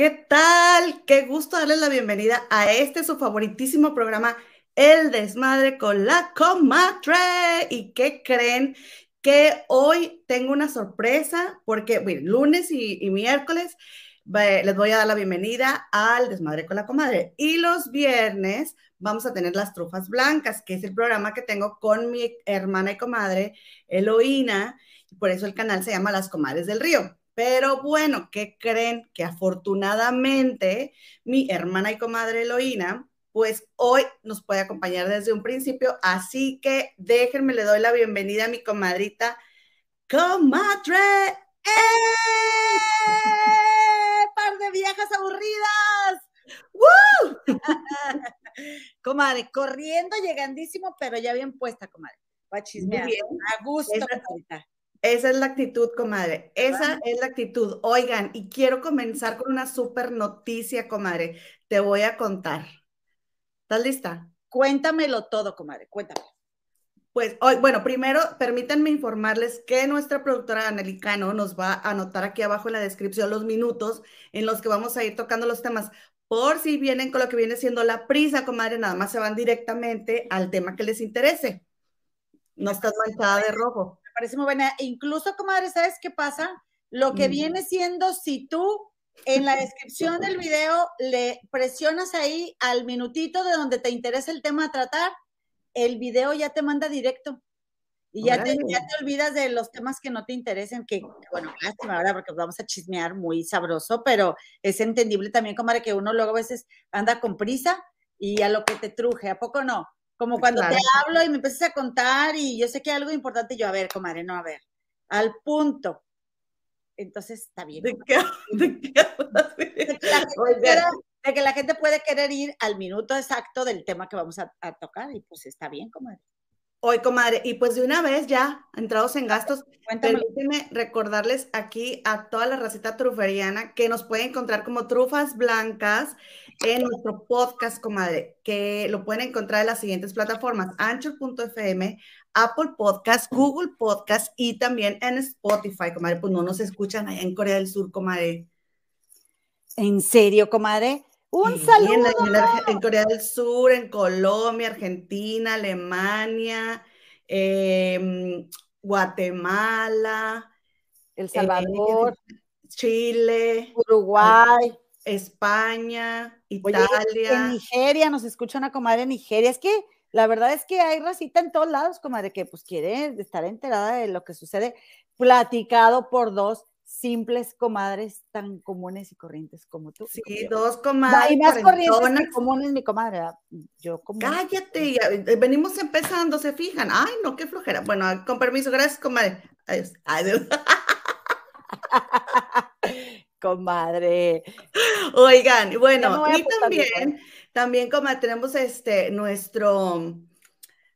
¿qué tal? Qué gusto darles la bienvenida a este su favoritísimo programa, El Desmadre con la Comadre. ¿Y qué creen? Que hoy tengo una sorpresa porque, lunes y, y miércoles les voy a dar la bienvenida al Desmadre con la Comadre. Y los viernes vamos a tener las trufas blancas, que es el programa que tengo con mi hermana y comadre, Eloína. Por eso el canal se llama Las Comadres del Río. Pero bueno, ¿qué creen? Que afortunadamente mi hermana y comadre Eloína, pues hoy nos puede acompañar desde un principio. Así que déjenme, le doy la bienvenida a mi comadrita, comadre. ¡Eh! ¡Par de viejas aburridas! ¡Woo! comadre, corriendo, llegandísimo, pero ya bien puesta, comadre. Va chismear. A gusto, esa, esa, es la actitud, comadre. Esa es la actitud. Oigan, y quiero comenzar con una súper noticia, comadre. Te voy a contar. ¿Estás lista? Cuéntamelo todo, comadre. Cuéntame. Pues hoy, bueno, primero permítanme informarles que nuestra productora Anelicano nos va a anotar aquí abajo en la descripción los minutos en los que vamos a ir tocando los temas por si vienen con lo que viene siendo la prisa, comadre, nada más se van directamente al tema que les interese. No estás manchada de rojo. Parece muy buena. Incluso, comadre, ¿sabes qué pasa? Lo que mm. viene siendo, si tú en la descripción del video le presionas ahí al minutito de donde te interesa el tema a tratar, el video ya te manda directo. Y ya te, ya te, olvidas de los temas que no te interesen, que, bueno, lástima, ahora porque vamos a chismear muy sabroso, pero es entendible también, comadre, que uno luego a veces anda con prisa y a lo que te truje, ¿a poco no? Como cuando te hablo y me empiezas a contar y yo sé que hay algo importante, yo, a ver, comadre, no, a ver, al punto. Entonces, está bien. ¿De qué, de qué de, que la gente puede querer ir al minuto exacto del tema que vamos a, a tocar y pues está bien, comadre. Hoy, comadre, y pues de una vez ya, entrados en gastos, permíteme recordarles aquí a toda la racita truferiana que nos puede encontrar como trufas blancas en nuestro podcast, comadre, que lo pueden encontrar en las siguientes plataformas, anchor.fm, Apple Podcast, Google Podcast y también en Spotify, comadre, pues no nos escuchan allá en Corea del Sur, comadre. ¿En serio, comadre? Un saludo. En, Corea del Sur, en Colombia, Argentina, Alemania, em, Guatemala, El eh, Salvador, Chile, Uruguay, España, Italia. en Nigeria, nos escucha una comadre en Nigeria. Es que la verdad es que hay racita en todos lados, comadre, que pues quiere estar enterada de lo que sucede, platicado por dos simples comadres tan comunes y corrientes como tú. Sí, dos comadres. Y más corrientes comunes, mi comadre. Yo como. Cállate, eh, venimos empezando, se fijan. Ay, no, qué flojera. Bueno, con permiso, gracias, comadre. Adiós. Adiós. comadre. Oigan, bueno, y también, también, como tenemos este, nuestro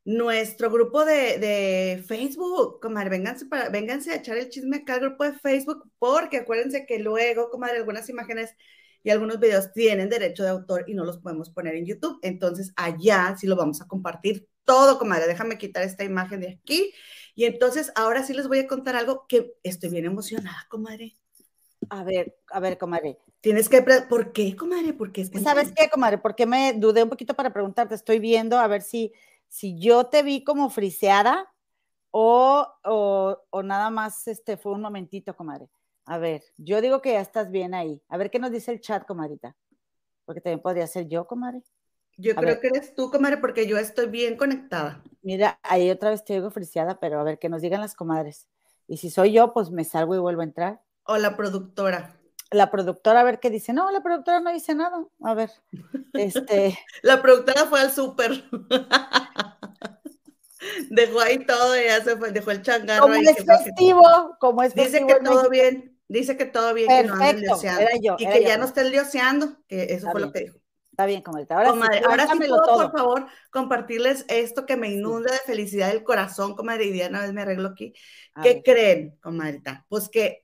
nuestro grupo de, Facebook, comadre, vénganse, para, vénganse a echar el chisme acá al grupo de Facebook, porque acuérdense que luego, comadre, algunas imágenes y algunos videos tienen derecho de autor y no los podemos poner en YouTube. Entonces, allá sí lo vamos a compartir todo, comadre. Déjame quitar esta imagen de aquí. Y entonces, ahora sí les voy a contar algo que estoy bien emocionada, comadre. A ver, a ver, comadre. Tienes que, ¿por qué, comadre? ¿Por qué? ¿Sabes qué, comadre? Porque me dudé un poquito para preguntarte. Estoy viendo a ver si si yo te vi como friseada o, o, nada más este, fue un momentito, comadre. A ver, yo digo que ya estás bien ahí. A ver qué nos dice el chat, comadrita. Porque también podría ser yo, comadre. Yo creo que eres tú, comadre, porque yo estoy bien conectada. Mira, ahí otra vez te digo friseada, pero a ver, que nos digan las comadres. Y si soy yo, pues me salgo y vuelvo a entrar. O la productora. La productora, a ver qué dice. No, la productora no dice nada. A ver, este. la productora fue al súper. dejó ahí todo, ya se fue, dejó el changarro. Como ahí es festivo, como es Dice que todo bien, dice que todo bien, que no anden y que ya no estén lioseando, que eso fue lo que dijo. Está bien, comadita. Ahora, sí, ahora sí puedo, por favor, compartirles esto que me inunda de felicidad el corazón, comadre, y Diana, vez me arreglo aquí. ¿Qué creen, comadrita? Pues que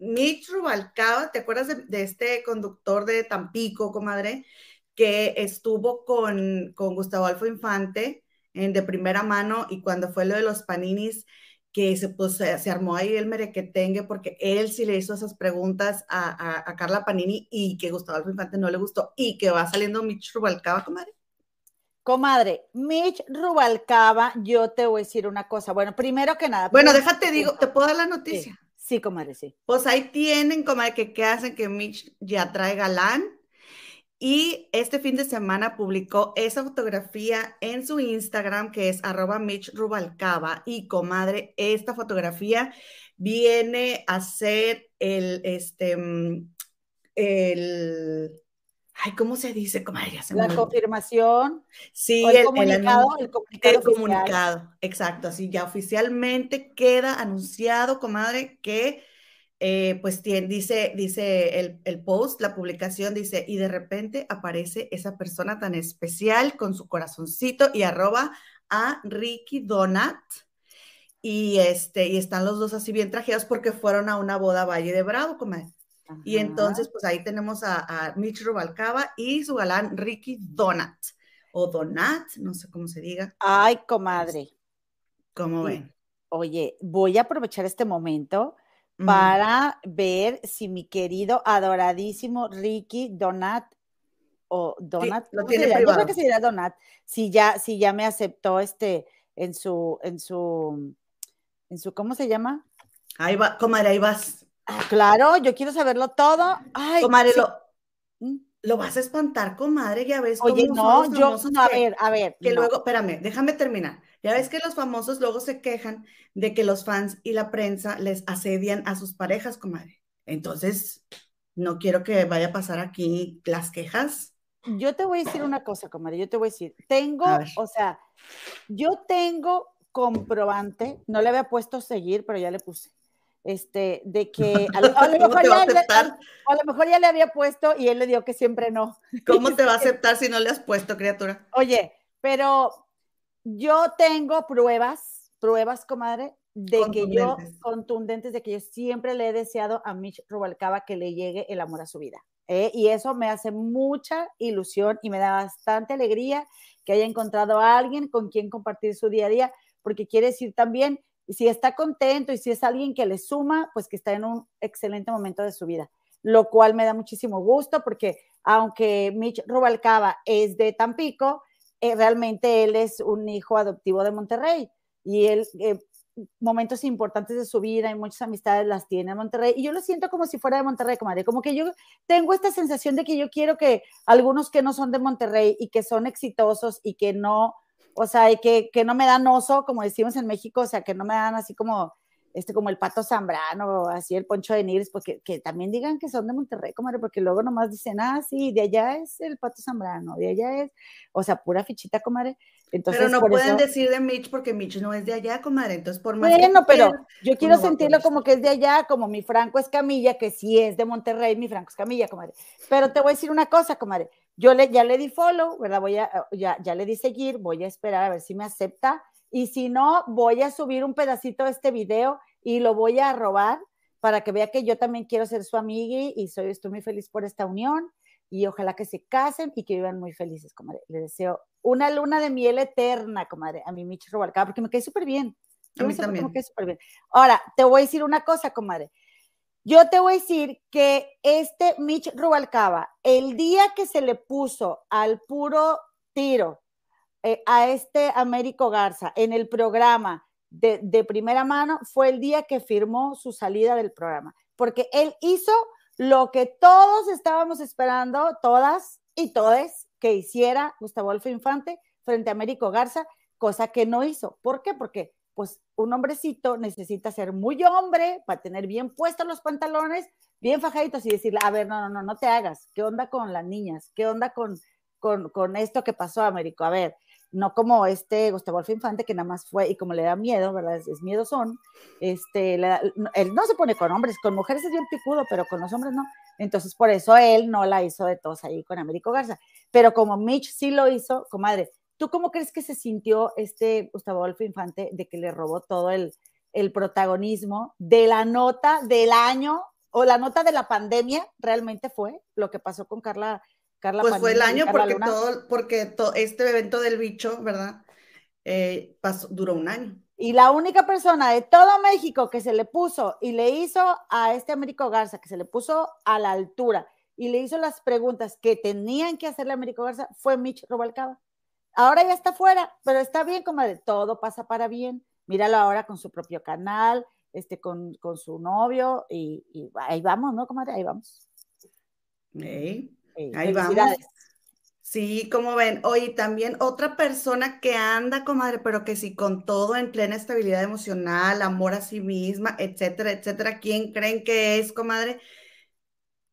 Mitch Rubalcaba, ¿te acuerdas de, este conductor de Tampico, comadre? Que estuvo con, con Gustavo Alfo Infante, de primera mano y cuando fue lo de los paninis que se, pues, se, armó ahí el merequetengue porque él sí le hizo esas preguntas a, a, Carla Panini y que Gustavo Adolfo Infante no le gustó y que va saliendo Mitch Rubalcaba, comadre. Comadre, Mitch Rubalcaba, yo te voy a decir una cosa. Bueno, primero que nada. Bueno, déjate, digo, ¿te puedo dar la noticia? Sí, comadre, sí. Pues ahí tienen, comadre, que qué hacen que Mitch ya trae galán y este fin de semana publicó esa fotografía en su Instagram, que es arroba Mitch Rubalcaba. Y comadre, esta fotografía viene a ser el, este, mm, el, ay, ¿cómo se dice, comadre? La confirmación. Sí, el, comunicado. El, comunicado, exacto. Así ya oficialmente queda anunciado, comadre, que eh, pues tiene, dice, dice el, el, post, la publicación dice, y de repente aparece esa persona tan especial con su corazoncito y arroba a Ricky Donat. Y, este, y están los dos así bien trajeados porque fueron a una boda Valle de Bravo, comadre. Y entonces, pues ahí tenemos a, a, Mitch Rubalcaba y su galán Ricky Donat, o Donat, no sé cómo se diga. Ay, comadre. ¿Cómo ven? Oye, voy a aprovechar este momento para ver si mi querido, adoradísimo Ricky Donat o Donat, lo tiene privado. Yo creo que sería Donat, si ya, si ya me aceptó este en su, en su, en su, ¿cómo se llama? Ahí va, comadre, ahí vas. Ah, claro, yo quiero saberlo todo. Ay, comadre, lo, ¿Mm? lo vas a espantar, comadre, ya ves. Oye, no, yo, a ver, a ver. Que luego, espérame, déjame terminar. Ya ves que los famosos luego se quejan de que los fans y la prensa les asedian a sus parejas, comadre. Entonces, no quiero que vaya a pasar aquí las quejas. Yo te voy a decir una cosa, comadre, yo te voy a decir, tengo, o sea, yo tengo comprobante, no le había puesto seguir, pero ya le puse este, de que a lo, mejor ya le, a, lo, mejor ya le, había puesto y él le dio que siempre no. ¿Cómo te va a aceptar si no le has puesto, criatura? Oye, pero yo tengo pruebas, pruebas, comadre, de que yo, contundentes, de que yo siempre le he deseado a Mitch Rubalcaba que le llegue el amor a su vida. ¿eh? Y eso me hace mucha ilusión y me da bastante alegría que haya encontrado a alguien con quien compartir su día a día, porque quiere decir también, si está contento y si es alguien que le suma, pues que está en un excelente momento de su vida, lo cual me da muchísimo gusto porque aunque Mitch Rubalcaba es de Tampico, eh, realmente él es un hijo adoptivo de Monterrey y él eh, momentos importantes de su vida y muchas amistades las tiene en Monterrey y yo lo siento como si fuera de Monterrey, comadre, como que yo tengo esta sensación de que yo quiero que algunos que no son de Monterrey y que son exitosos y que no, o sea, y que, que no me dan oso, como decimos en México, o sea, que no me dan así como este, como el Pato Zambrano, así el Poncho de Nigris, porque que también digan que son de Monterrey, comadre, porque luego nomás dicen, ah, sí, de allá es el Pato Zambrano, de allá es, o sea, pura fichita, comadre. Entonces, pero no pueden decir de Mitch porque Mitch no es de allá, comadre, entonces por más Bueno, pero yo quiero sentirlo como que es de allá, como mi Franco Escamilla, que sí es de Monterrey, mi Franco Escamilla, comadre. Pero te voy a decir una cosa, comadre, yo le, ya le di follow, ¿verdad? Voy a, ya, ya le di seguir, voy a esperar a ver si me acepta, y si no, voy a subir un pedacito de este video y lo voy a robar para que vea que yo también quiero ser su amiga y soy, estoy muy feliz por esta unión y ojalá que se casen y que vivan muy felices, comadre. Le deseo una luna de miel eterna, comadre, a mi Mitch Rubalcaba, porque me cae súper bien. A mí también. Me súper bien. Ahora, te voy a decir una cosa, comadre. Yo te voy a decir que este Mitch Rubalcaba, el día que se le puso al puro tiro eh, a este Américo Garza en el programa de, primera mano, fue el día que firmó su salida del programa, porque él hizo lo que todos estábamos esperando, todas y todes, que hiciera Gustavo Adolfo Infante frente a Américo Garza, cosa que no hizo. ¿Por qué? Porque pues un hombrecito necesita ser muy hombre para tener bien puestos los pantalones, bien fajaditos y decirle, a ver, no, no, no, no te hagas, ¿qué onda con las niñas? ¿Qué onda con, con, con esto que pasó, Américo? A ver, no como este Gustavo Adolfo Infante, que nada más fue, y como le da miedo, ¿verdad? Es, miedo son, este, él no se pone con hombres, con mujeres es bien picudo, pero con los hombres no. Entonces, por eso él no la hizo de todos ahí con Américo Garza. Pero como Mitch sí lo hizo, comadre, ¿tú cómo crees que se sintió este Gustavo Adolfo Infante de que le robó todo el, el protagonismo de la nota del año o la nota de la pandemia? Realmente fue lo que pasó con Carla pues fue el año porque todo, porque este evento del bicho, ¿verdad? Eh, pasó, duró un año. Y la única persona de todo México que se le puso y le hizo a este Américo Garza, que se le puso a la altura y le hizo las preguntas que tenían que hacerle a Américo Garza, fue Mitch Robalcaba. Ahora ya está fuera, pero está bien, comadre, todo pasa para bien. Míralo ahora con su propio canal, este, con, con su novio, y, ahí vamos, ¿no, comadre? Ahí vamos. ahí vamos. Sí, como ven, oye, también otra persona que anda, comadre, pero que sí, con todo en plena estabilidad emocional, amor a sí misma, etcétera, etcétera. ¿Quién creen que es, comadre?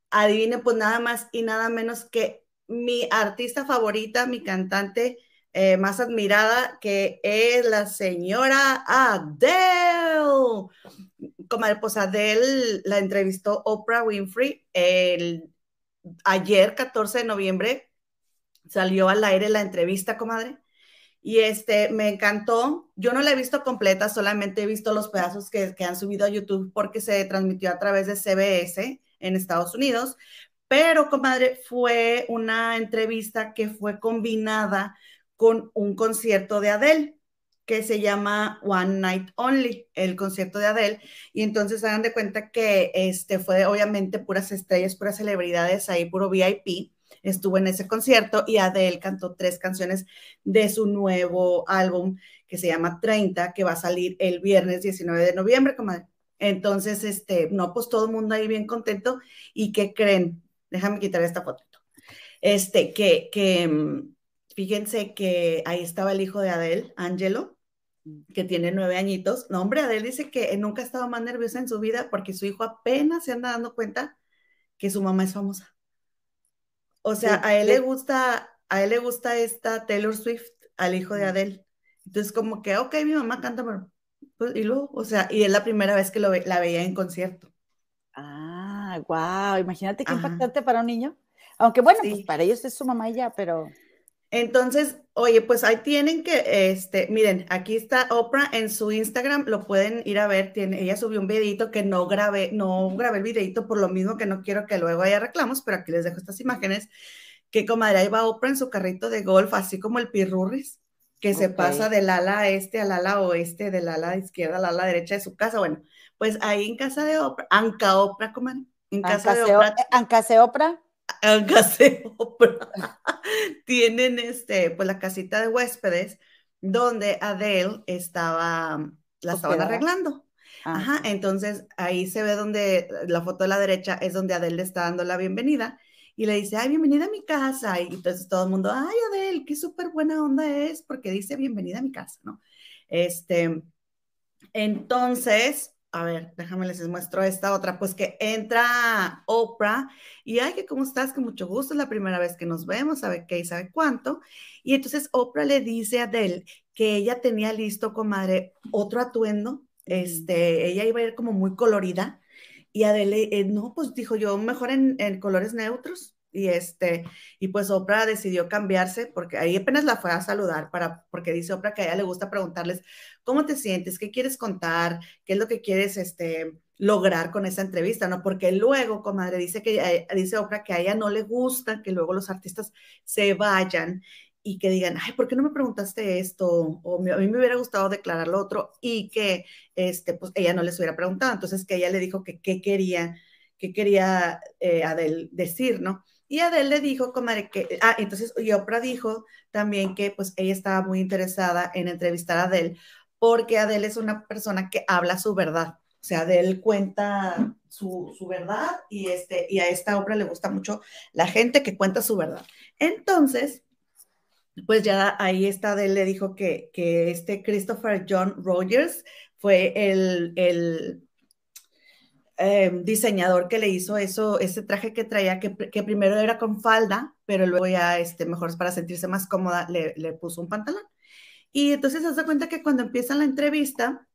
Adivine, pues nada más y nada menos que mi artista favorita, mi cantante eh, más admirada, que es la señora Adele. Comadre, pues Adele la entrevistó Oprah Winfrey el, ayer, 14 de noviembre salió al aire la entrevista, comadre. Y este, me encantó. Yo no la he visto completa, solamente he visto los pedazos que, han subido a YouTube porque se transmitió a través de CBS en Estados Unidos. Pero, comadre, fue una entrevista que fue combinada con un concierto de Adele que se llama One Night Only, el concierto de Adele. Y entonces hagan de cuenta que este fue obviamente puras estrellas, puras celebridades ahí, puro VIP estuvo en ese concierto y Adele cantó tres canciones de su nuevo álbum que se llama 30, que va a salir el viernes 19 de noviembre. Entonces, este, no, pues todo el mundo ahí bien contento. ¿Y qué creen? Déjame quitar esta foto. Este, que, que, mm, fíjense que ahí estaba el hijo de Adele, Angelo, que tiene nueve añitos. No, hombre, Adele dice que nunca ha estado más nerviosa en su vida porque su hijo apenas se anda dando cuenta que su mamá es famosa. O sea, a él le gusta, a él le gusta esta Taylor Swift, al hijo de Adele. Entonces, como que, ok, mi mamá canta, pero, pues, y luego, o sea, y es la primera vez que lo la veía en concierto. Ah, wow, imagínate qué impactante para un niño. Aunque bueno, pues para ellos es su mamá ya, pero. Entonces, oye, pues ahí tienen que, este, miren, aquí está Oprah en su Instagram, lo pueden ir a ver, tiene, ella subió un videito que no grabé, no grabé el videito por lo mismo que no quiero que luego haya reclamos, pero aquí les dejo estas imágenes, que comadre, ahí va Oprah en su carrito de golf, así como el pirurris, que se pasa del ala este al ala oeste, del ala izquierda al ala derecha de su casa, bueno, pues ahí en casa de Oprah, Anca Oprah, comadre, en casa de Oprah. Ancase Oprah tienen este, pues la casita de huéspedes donde Adele estaba, la estaban arreglando. Ah, Ajá, entonces ahí se ve donde la foto de la derecha es donde Adele le está dando la bienvenida y le dice, ay, bienvenida a mi casa. Y entonces todo el mundo, ay, Adele, qué súper buena onda es porque dice bienvenida a mi casa, ¿no? Este, entonces, a ver, déjame les muestro esta otra, pues que entra Oprah y, ay, que cómo estás, que mucho gusto, es la primera vez que nos vemos, sabe qué y sabe cuánto. Y entonces Oprah le dice a Adele que ella tenía listo, comadre, otro atuendo, este, ella iba a ir como muy colorida y Adele, eh, no, pues dijo yo, mejor en, en colores neutros, y este, y pues Oprah decidió cambiarse porque ahí apenas la fue a saludar para, porque dice Oprah que a ella le gusta preguntarles, ¿cómo te sientes? ¿Qué quieres contar? ¿Qué es lo que quieres, este, lograr con esa entrevista? ¿No? Porque luego, comadre, dice que, eh, dice Oprah que a ella no le gusta que luego los artistas se vayan y que digan, ay, ¿por qué no me preguntaste esto? O a mí me hubiera gustado declarar lo otro y que, este, pues ella no les hubiera preguntado. Entonces, que ella le dijo que qué quería, qué quería eh, decir, ¿no? Y Adele le dijo, comadre, que, ah, entonces, Oprah dijo también que pues ella estaba muy interesada en entrevistar a Adele, porque Adele es una persona que habla su verdad. O sea, Adele cuenta su, verdad y, este, y a esta obra le gusta mucho la gente que cuenta su verdad. Entonces, pues ya ahí está Adele le dijo que, que este Christopher John Rogers fue el, el Em, diseñador que le hizo eso, ese traje que traía, que, primero era con falda, pero luego ya, este, mejor para sentirse más cómoda, le, puso un pantalón. Y entonces se da cuenta que cuando empieza la entrevista,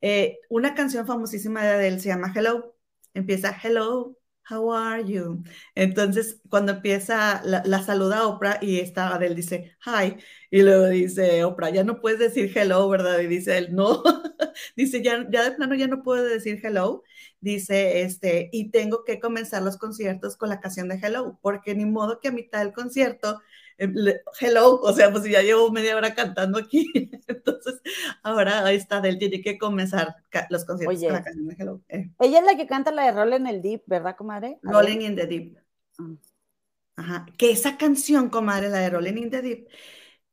eh, una canción famosísima de Adele se llama Hello. Empieza Hello, how are you? Entonces, cuando empieza, la, saluda Oprah y está Adele dice hi. Y luego dice Oprah, ya no puedes decir hello, ¿verdad? Y dice él, no. dice, ya, ya de plano ya no puedo decir hello dice, este, y tengo que comenzar los conciertos con la canción de Hello, porque ni modo que a mitad del concierto hello, o sea, pues ya llevo media hora cantando aquí, entonces ahora está Adele tiene que comenzar los conciertos con la canción de Hello. Eh. Ella es la que canta la de Rolling in the Deep, ¿verdad, comadre? Rolling in the Deep. Ajá, que esa canción, comadre, la de Rolling in the Deep,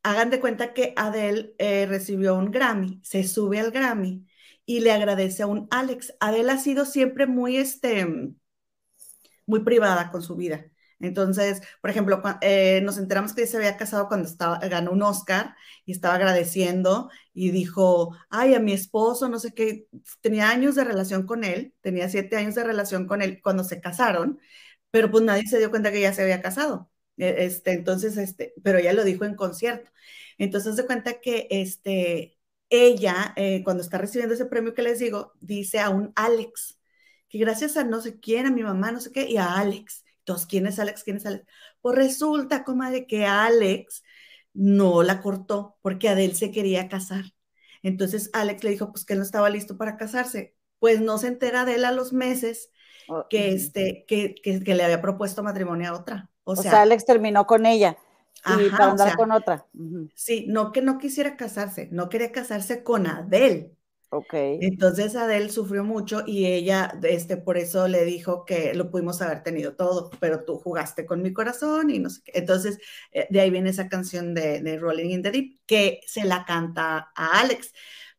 hagan de cuenta que Adele eh, recibió un Grammy, se sube al Grammy y le agradece a un Alex. Adele ha sido siempre muy, este, muy privada con su vida. Entonces, por ejemplo, eh, nos enteramos que se había casado cuando estaba, ganó un Oscar y estaba agradeciendo y dijo, ay, a mi esposo, no sé qué, tenía años de relación con él, tenía siete años de relación con él cuando se casaron, pero pues nadie se dio cuenta que ya se había casado. E, este, entonces, este, pero ella lo dijo en concierto. Entonces, se cuenta que este, ella, eh, cuando está recibiendo ese premio que les digo, dice a un Alex, que gracias a no sé quién, a mi mamá, no sé qué, y a Alex. Entonces, ¿quién es Alex? ¿Quién es Alex? Pues resulta, comadre, que Alex no la cortó porque Adel se quería casar. Entonces Alex le dijo, pues que él no estaba listo para casarse. Pues no se entera de él a los meses que, este, que, que, le había propuesto matrimonio a otra. O, sea, Alex terminó con ella y para andar con otra. Sí, no que no quisiera casarse, no quería casarse con Adel. Ok. Entonces Adele sufrió mucho y ella, este, por eso le dijo que lo pudimos haber tenido todo, pero tú jugaste con mi corazón y no sé qué. Entonces, eh, de ahí viene esa canción de, de, Rolling in the Deep que se la canta a Alex.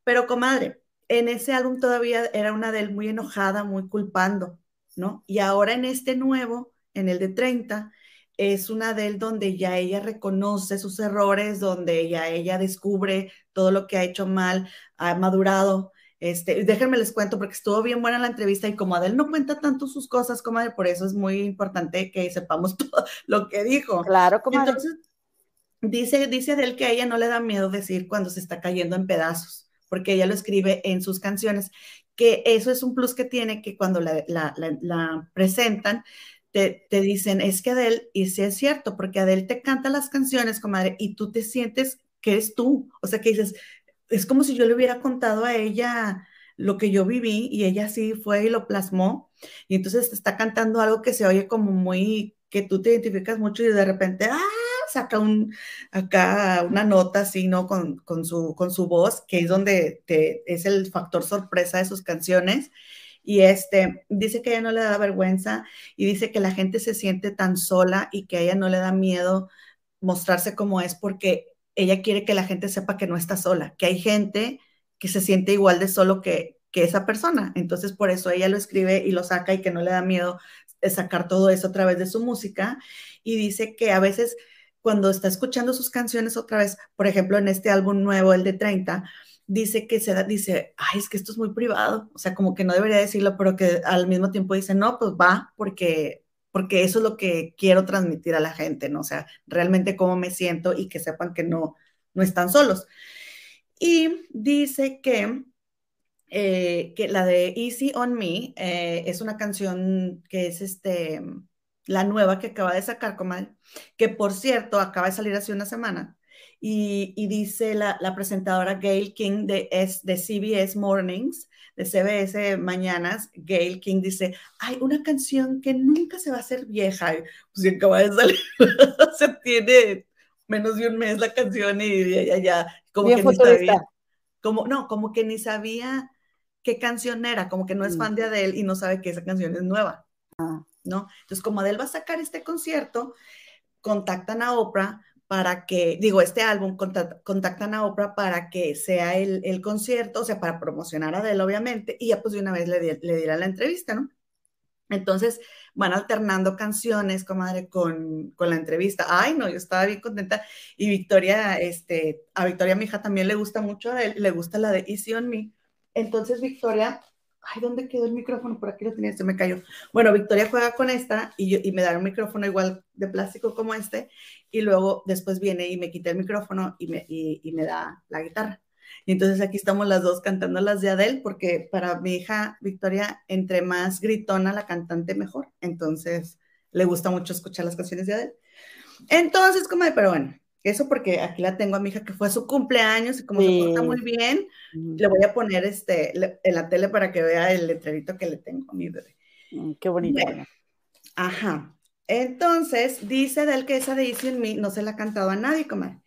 Pero comadre, en ese álbum todavía era una Adele muy enojada, muy culpando, ¿no? Y ahora en este nuevo, en el de 30, es una Adele donde ya ella reconoce sus errores, donde ya ella descubre todo lo que ha hecho mal, ha madurado. Este, déjenme les cuento porque estuvo bien buena la entrevista y como Adele no cuenta tanto sus cosas, como por eso es muy importante que sepamos todo lo que dijo. Claro, como Entonces, dice, dice Adele que a ella no le da miedo decir cuando se está cayendo en pedazos, porque ella lo escribe en sus canciones, que eso es un plus que tiene que cuando la, la, la presentan, te, dicen, es que Adele, y sí es cierto, porque Adele te canta las canciones, comadre, y tú te sientes que eres tú. O sea, que dices, es como si yo le hubiera contado a ella lo que yo viví y ella sí fue y lo plasmó. Y entonces te está cantando algo que se oye como muy, que tú te identificas mucho y de repente, ¡ah! saca un, acá una nota así, ¿no? Con, con, su, con su voz, que es donde te, es el factor sorpresa de sus canciones. Y este, dice que ella no le da vergüenza y dice que la gente se siente tan sola y que a ella no le da miedo mostrarse como es porque ella quiere que la gente sepa que no está sola, que hay gente que se siente igual de solo que, que esa persona. Entonces, por eso ella lo escribe y lo saca y que no le da miedo sacar todo eso a través de su música. Y dice que a veces cuando está escuchando sus canciones otra vez, por ejemplo, en este álbum nuevo, el de 30, dice que se da, dice, ay, es que esto es muy privado, o sea, como que no debería decirlo, pero que al mismo tiempo dice, no, pues va, porque, porque eso es lo que quiero transmitir a la gente, ¿no? O sea, realmente cómo me siento y que sepan que no, no están solos. Y dice que, eh, que la de Easy on Me eh, es una canción que es este, la nueva que acaba de sacar, Comal, que por cierto acaba de salir hace una semana y, dice la, presentadora Gail King de, de CBS Mornings, de CBS Mañanas, Gail King dice, hay una canción que nunca se va a hacer vieja, pues acaba de salir, se tiene menos de un mes la canción y ya, ya, como que ni sabía, como, no, como que ni sabía qué canción era, como que no es mm. fan de Adele y no sabe que esa canción es nueva, ah. ¿no? Entonces, como Adele va a sacar este concierto, contactan a Oprah para que, digo, este álbum contactan a Oprah para que sea el, el, concierto, o sea, para promocionar a Adele, obviamente, y ya pues de una vez le, le la entrevista, ¿no? Entonces van alternando canciones, comadre, con, con la entrevista. Ay, no, yo estaba bien contenta. Y Victoria, este, a Victoria, mi hija, también le gusta mucho a él, le gusta la de Easy on Me. Entonces Victoria ay, ¿dónde quedó el micrófono? Por aquí lo tenía, se me cayó. Bueno, Victoria juega con esta y, yo, y me da un micrófono igual de plástico como este y luego después viene y me quita el micrófono y me, y, me da la guitarra. Y entonces aquí estamos las dos cantando las de Adele, porque para mi hija Victoria, entre más gritona la cantante, mejor. Entonces le gusta mucho escuchar las canciones de Adele. Entonces, como, pero bueno, eso porque aquí la tengo a mi hija que fue a su cumpleaños y como se porta muy bien, le voy a poner este en la tele para que vea el letrerito que le tengo a mi bebé. Mm, qué bonito. ajá. Entonces, dice del que esa de Easy on Me no se la ha cantado a nadie, comadre.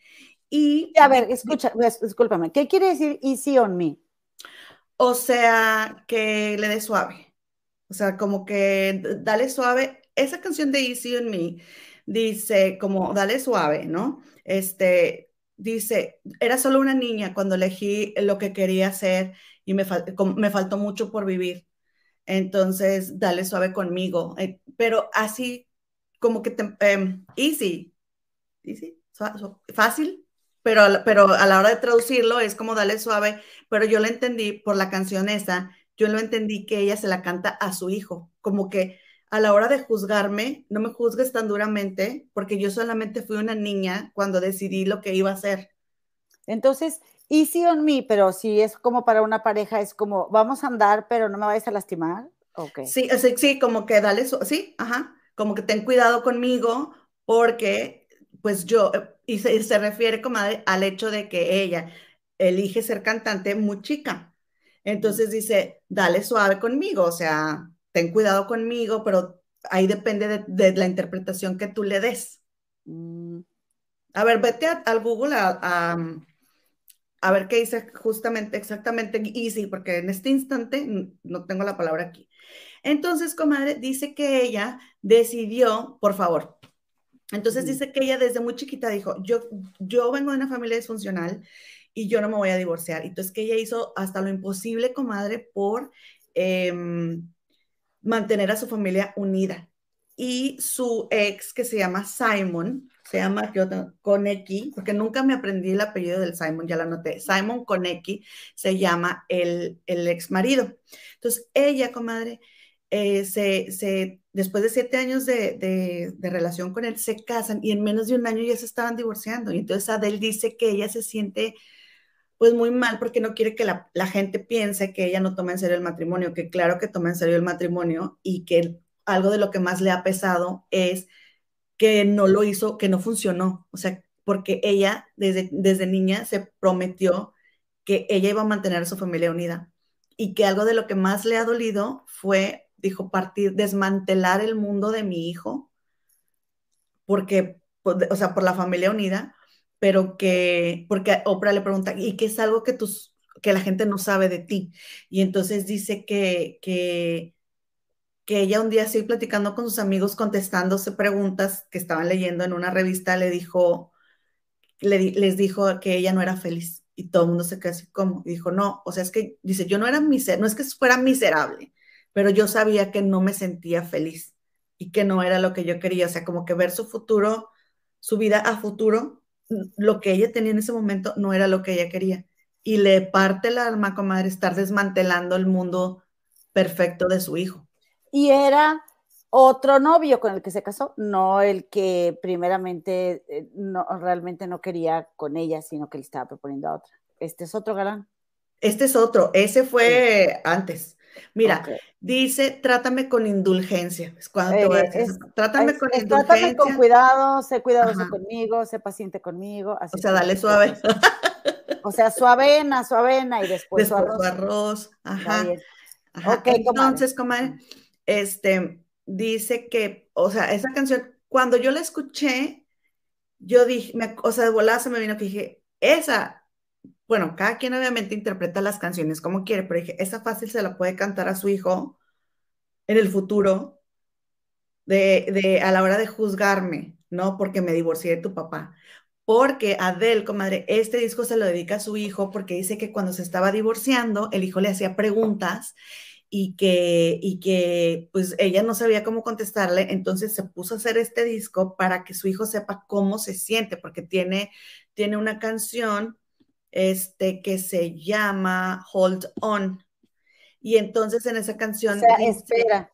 Y. A ver, escucha, discúlpame, ¿qué quiere decir Easy on Me? O sea, que le dé suave. O sea, como que dale suave. Esa canción de Easy on Me dice como dale suave, ¿no? Este, dice, era solo una niña cuando elegí lo que quería hacer y me, me faltó mucho por vivir. Entonces, dale suave conmigo. Eh, pero así como que te, em, easy, easy, fácil, pero, pero a la hora de traducirlo es como dale suave, pero yo lo entendí por la canción esa, yo lo entendí que ella se la canta a su hijo, como que a la hora de juzgarme, no me juzgues tan duramente, porque yo solamente fui una niña cuando decidí lo que iba a hacer. Entonces, easy on me, pero si es como para una pareja, es como, vamos a andar, pero no me vayas a lastimar. Okay. Sí, sí, sí, como que dale, sí, ajá, como que ten cuidado conmigo, porque pues yo, y se, se refiere como al hecho de que ella elige ser cantante muy chica. Entonces dice, dale suave conmigo, o sea, ten cuidado conmigo, pero ahí depende de, la interpretación que tú le des. Mm. A ver, vete al Google a, a, ver qué dice justamente, exactamente easy, porque en este instante no tengo la palabra aquí. Entonces, comadre, dice que ella decidió, por favor, entonces dice que ella desde muy chiquita dijo, yo, yo vengo de una familia disfuncional y yo no me voy a divorciar. Entonces que ella hizo hasta lo imposible, comadre, por em, mantener a su familia unida. Y su ex, que se llama Simon, se llama Konecki, porque nunca me aprendí el apellido del Simon, ya lo anoté. Simon Konecki se llama el, el ex marido. Entonces, ella, comadre, eh, se, se, después de siete años de, de, de, relación con él, se casan y en menos de un año ya se estaban divorciando. Y entonces Adele dice que ella se siente pues muy mal porque no quiere que la, gente piense que ella no toma en serio el matrimonio, que claro que toma en serio el matrimonio y que algo de lo que más le ha pesado es que no lo hizo, que no funcionó. O sea, porque ella desde, desde niña se prometió que ella iba a mantener a su familia unida y que algo de lo que más le ha dolido fue, dijo, partir, desmantelar el mundo de mi hijo, porque, pues, o sea, por la familia unida, pero que, porque Oprah le pregunta, ¿y qué es algo que, tus, que la gente no sabe de ti? Y entonces dice que, que, que ella un día así platicando con sus amigos, contestándose preguntas que estaban leyendo en una revista, le dijo, le, les dijo que ella no era feliz. Y todo el mundo se quedó así como, y dijo, no, o sea, es que, dice, yo no era miserable, no es que fuera miserable, pero yo sabía que no me sentía feliz y que no era lo que yo quería, o sea, como que ver su futuro, su vida a futuro lo que ella tenía en ese momento no era lo que ella quería. Y le parte el alma, comadre, estar desmantelando el mundo perfecto de su hijo. Y era otro novio con el que se casó, no el que primeramente eh, no, realmente no quería con ella, sino que le estaba proponiendo a otra. Este es otro galán. Este es otro, ese fue antes. Mira, dice, trátame con indulgencia. Es cuando te voy a decir, trátame con indulgencia. Trátame con cuidado, sé cuidadoso conmigo, sé paciente conmigo. o sea, dale suave. O sea, suavena, suavena y después, después su arroz. Ajá. Entonces, comadre, este, dice que, o sea, esa canción, cuando yo la escuché, yo dije, me, o sea, de volada se me vino que dije, esa bueno, cada quien obviamente interpreta las canciones como quiere, pero dije, esa fácil se la puede cantar a su hijo en el futuro, de, a la hora de juzgarme, ¿no? Porque me divorcié de tu papá. Porque Adele, comadre, este disco se lo dedica a su hijo porque dice que cuando se estaba divorciando, el hijo le hacía preguntas y que, y que pues ella no sabía cómo contestarle, entonces se puso a hacer este disco para que su hijo sepa cómo se siente, porque tiene, tiene una canción este, que se llama Hold On. Y entonces en esa canción... espera.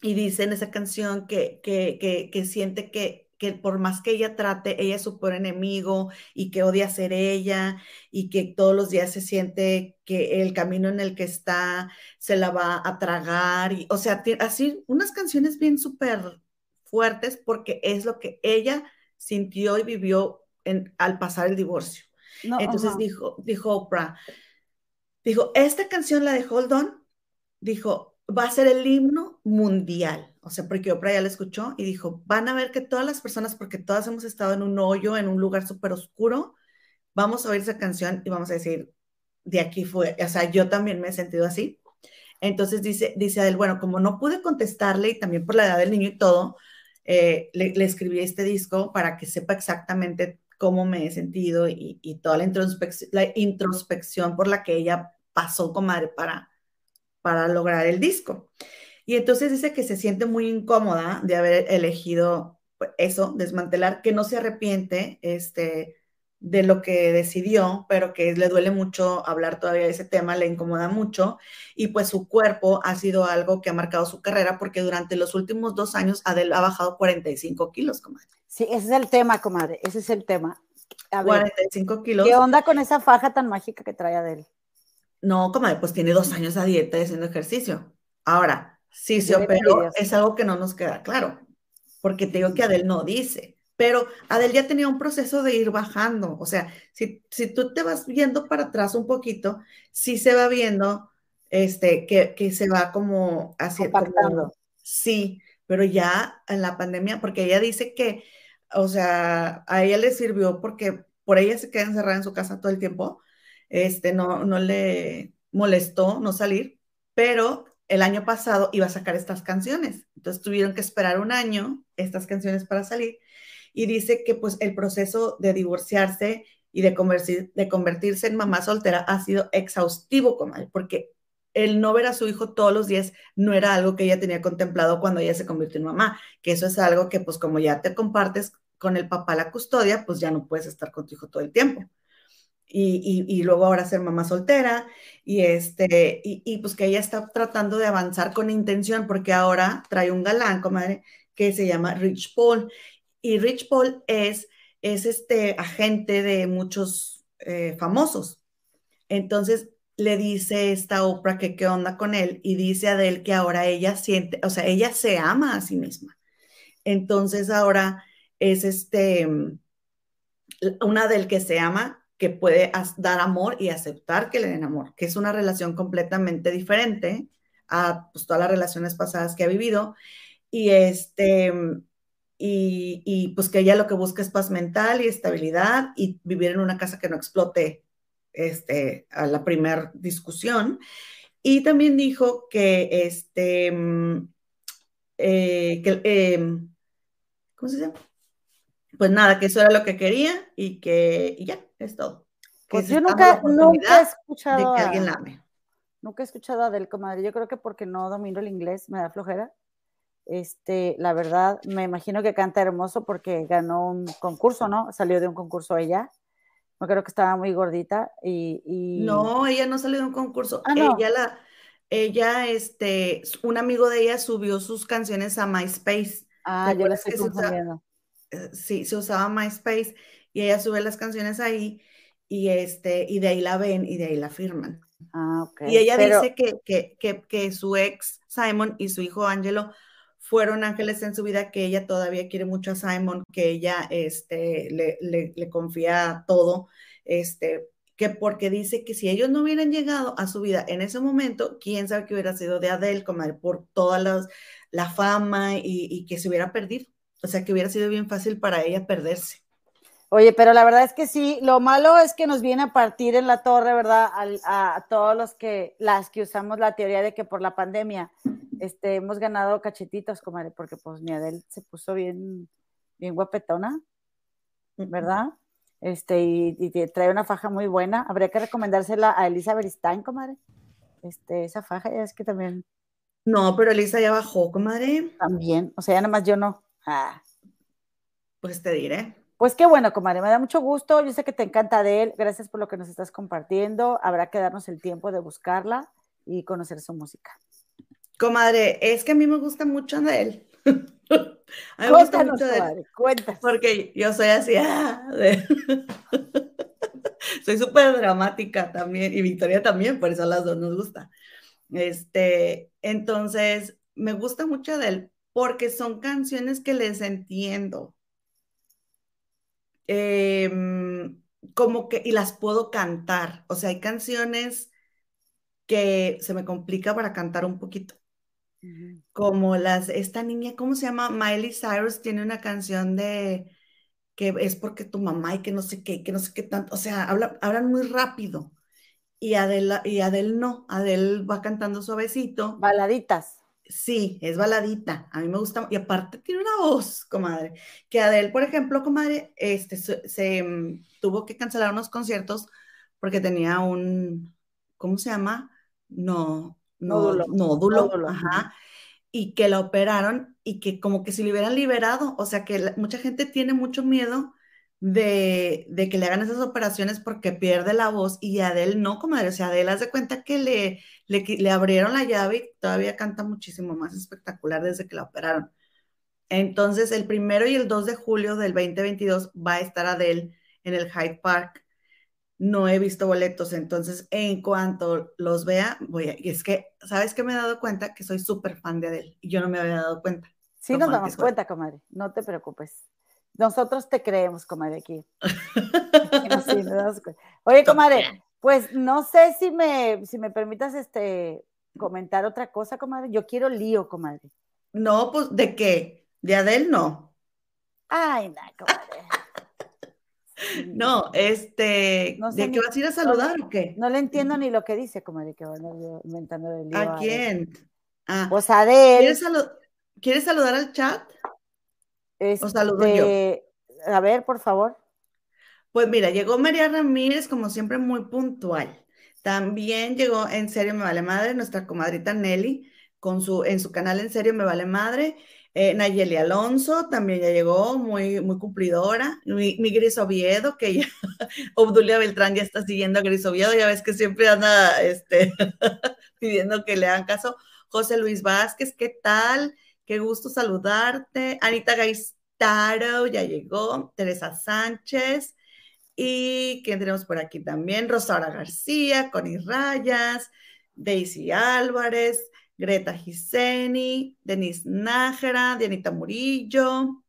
Y dice en esa canción que, que, que, siente que, que por más que ella trate, ella es su peor enemigo y que odia ser ella y que todos los días se siente que el camino en el que está se la va a tragar. Y, o sea, así unas canciones bien súper fuertes porque es lo que ella sintió y vivió en, al pasar el divorcio. Entonces dijo, dijo Oprah, dijo, esta canción, la de Hold On, dijo, va a ser el himno mundial. O sea, porque Oprah ya lo escuchó y dijo, van a ver que todas las personas, porque todas hemos estado en un hoyo, en un lugar súper oscuro, vamos a oír esa canción y vamos a decir, de aquí fue, o sea, yo también me he sentido así. Entonces dice, dice Adel, bueno, como no pude contestarle y también por la edad del niño y todo, eh, le, le, escribí este disco para que sepa exactamente cómo me he sentido y, toda la introspección, la introspección por la que ella pasó, comadre, para, para lograr el disco. Y entonces dice que se siente muy incómoda de haber elegido pues, eso, desmantelar, que no se arrepiente este, de lo que decidió, pero que le duele mucho hablar todavía de ese tema, le incomoda mucho. Y pues su cuerpo ha sido algo que ha marcado su carrera porque durante los últimos dos años Adele ha bajado 45 kilos, comadre. Sí, ese es el tema, comadre, ese es el tema. A 45 ver, kilos. ¿Qué onda con esa faja tan mágica que trae Adele? No, comadre, pues tiene dos años a dieta y haciendo ejercicio. Ahora, sí se operó, es algo que no nos queda claro, porque te digo que Adel no dice, pero Adel ya tenía un proceso de ir bajando, o sea, si, si tú te vas viendo para atrás un poquito, sí se va viendo este, que, que se va como haciendo. Sí, pero ya en la pandemia, porque ella dice que, o sea, a ella le sirvió porque por ella se queda encerrada en su casa todo el tiempo, este, no, no le molestó no salir, pero el año pasado iba a sacar estas canciones. Entonces tuvieron que esperar un año estas canciones para salir. Y dice que pues el proceso de divorciarse y de, convertir, de convertirse en mamá soltera ha sido exhaustivo con porque el no ver a su hijo todos los días no era algo que ella tenía contemplado cuando ella se convirtió en mamá, que eso es algo que pues como ya te compartes con el papá la custodia, pues ya no puedes estar con tu hijo todo el tiempo. Y, luego ahora ser mamá soltera y este y, pues que ella está tratando de avanzar con intención porque ahora trae un galán, comadre, que se llama Rich Paul y Rich Paul es es este agente de muchos eh, famosos. Entonces le dice esta Oprah que qué onda con él y dice a él que ahora ella siente, o sea, ella se ama a sí misma. Entonces ahora es este una del que se ama que puede dar amor y aceptar que le den amor, que es una relación completamente diferente a pues, todas las relaciones pasadas que ha vivido. Y, este, y, y, pues que ella lo que busca es paz mental y estabilidad y vivir en una casa que no explote este, a la primera discusión. Y también dijo que, este, eh, que eh, ¿cómo se llama? Pues nada, que eso era lo que quería y que y ya, es todo. Pues yo nunca, nunca he escuchado. De que alguien la ame. Nunca he escuchado a Adel, comadre. Yo creo que porque no domino el inglés, me da flojera. Este, la verdad, me imagino que canta hermoso porque ganó un concurso, ¿no? Salió de un concurso ella. No creo que estaba muy gordita y, No, ella no salió de un concurso. Ah, no. Ella la, ella, este, un amigo de ella subió sus canciones a MySpace. Ah, yo la estoy confundiendo. Eh, sí, se usaba MySpace y ella sube las canciones ahí y, este, y de ahí la ven y de ahí la firman. Ah, okay. Y ella dice que, que, que, que, su ex Simon y su hijo Angelo fueron ángeles en su vida, que ella todavía quiere mucho a Simon, que ella este, le, le, confía todo, este, que porque dice que si ellos no hubieran llegado a su vida en ese momento, quién sabe qué hubiera sido de Adele, como por toda las, la fama y, y que se hubiera perdido. O sea, que hubiera sido bien fácil para ella perderse. Oye, pero la verdad es que sí, lo malo es que nos viene a partir en la torre, ¿verdad? A, todos los que, las que usamos la teoría de que por la pandemia este, hemos ganado cachetitos, comadre, porque pues mi Adel se puso bien, bien guapetona, ¿verdad? Este, y, trae una faja muy buena. Habría que recomendársela a Elisa Beristain, comadre. Este, esa faja ya es que también. No, pero Elisa ya bajó, comadre. También, o sea, ya nada más yo no. Ah. Pues te diré. Pues qué bueno, comadre, me da mucho gusto. Yo sé que te encanta de él. Gracias por lo que nos estás compartiendo. Habrá que darnos el tiempo de buscarla y conocer su música. Comadre, es que a mí me gusta mucho de él. a mí me gusta mucho de él. Cuéntanos. Porque yo soy así. Ah, soy súper dramática también y Victoria también, por eso a las dos nos gusta. Este, entonces, me gusta mucho de él porque son canciones que les entiendo Em, como que, y las puedo cantar. O sea, hay canciones que se me complica para cantar un poquito. como las, esta niña, ¿cómo se llama? Miley Cyrus tiene una canción de que es porque tu mamá y que no sé qué, que no sé qué tanto, o sea, hablan muy rápido. Y Adele, y Adele no, Adele va cantando suavecito. Baladitas. Sí, es baladita. A mí me gusta. Y aparte tiene una voz, comadre. Que Adele, por ejemplo, comadre, este, se, mm, tuvo que cancelar unos conciertos porque tenía un, ¿cómo se llama? No, no, nódulo. ajá. Y que la operaron y que como que se le hubieran liberado. O sea que mucha gente tiene mucho miedo de, de, que le hagan esas operaciones porque pierde la voz y Adele no, comadre. O sea, Adele hace cuenta que le le, abrieron la llave y todavía canta muchísimo más espectacular desde que la operaron. Entonces, el primero y el 2 de julio del 2022 va a estar Adele en el Hyde Park. No he visto boletos, entonces en cuanto los vea, voy a... Y es que, ¿sabes qué me he dado cuenta? Que soy súper fan de Adele y yo no me había dado cuenta. Sí, nos damos cuenta, comadre, no te preocupes. Nosotros te creemos, comadre, aquí. sí, Oye, comadre, pues no sé si me, si me permitas este, comentar otra cosa, comadre. Yo quiero lío, comadre. No, pues, ¿de qué? ¿De Adel no? Ay, no, comadre. No, este, ¿de qué vas a ir a saludar o qué? No le entiendo ni lo que dice, comadre, que van inventando el lío. ¿A quién? Ah, pues Adel. ¿Quieres, ¿Quieres, saludar al chat? ¿O saludo yo? Este, a ver, por favor. Pues mira, llegó María Ramírez, como siempre, muy puntual. También llegó En Serio Me Vale Madre, nuestra comadrita Nelly, con su, en su canal En Serio Me Vale Madre. Eh, Nayeli Alonso también ya llegó, muy, muy cumplidora. Mi, Gris Oviedo, que ya, Obdulia Beltrán ya está siguiendo a Gris Oviedo, ya ves que siempre anda este, pidiendo que le hagan caso. José Luis Vázquez, ¿qué tal? Qué gusto saludarte. Anita Gaistaro ya llegó. Teresa Sánchez. Y ¿quién tenemos por aquí también? Rosaura García, Connie Rayas, Daisy Álvarez, Greta Giseni, Denise Nájera, Dianita Murillo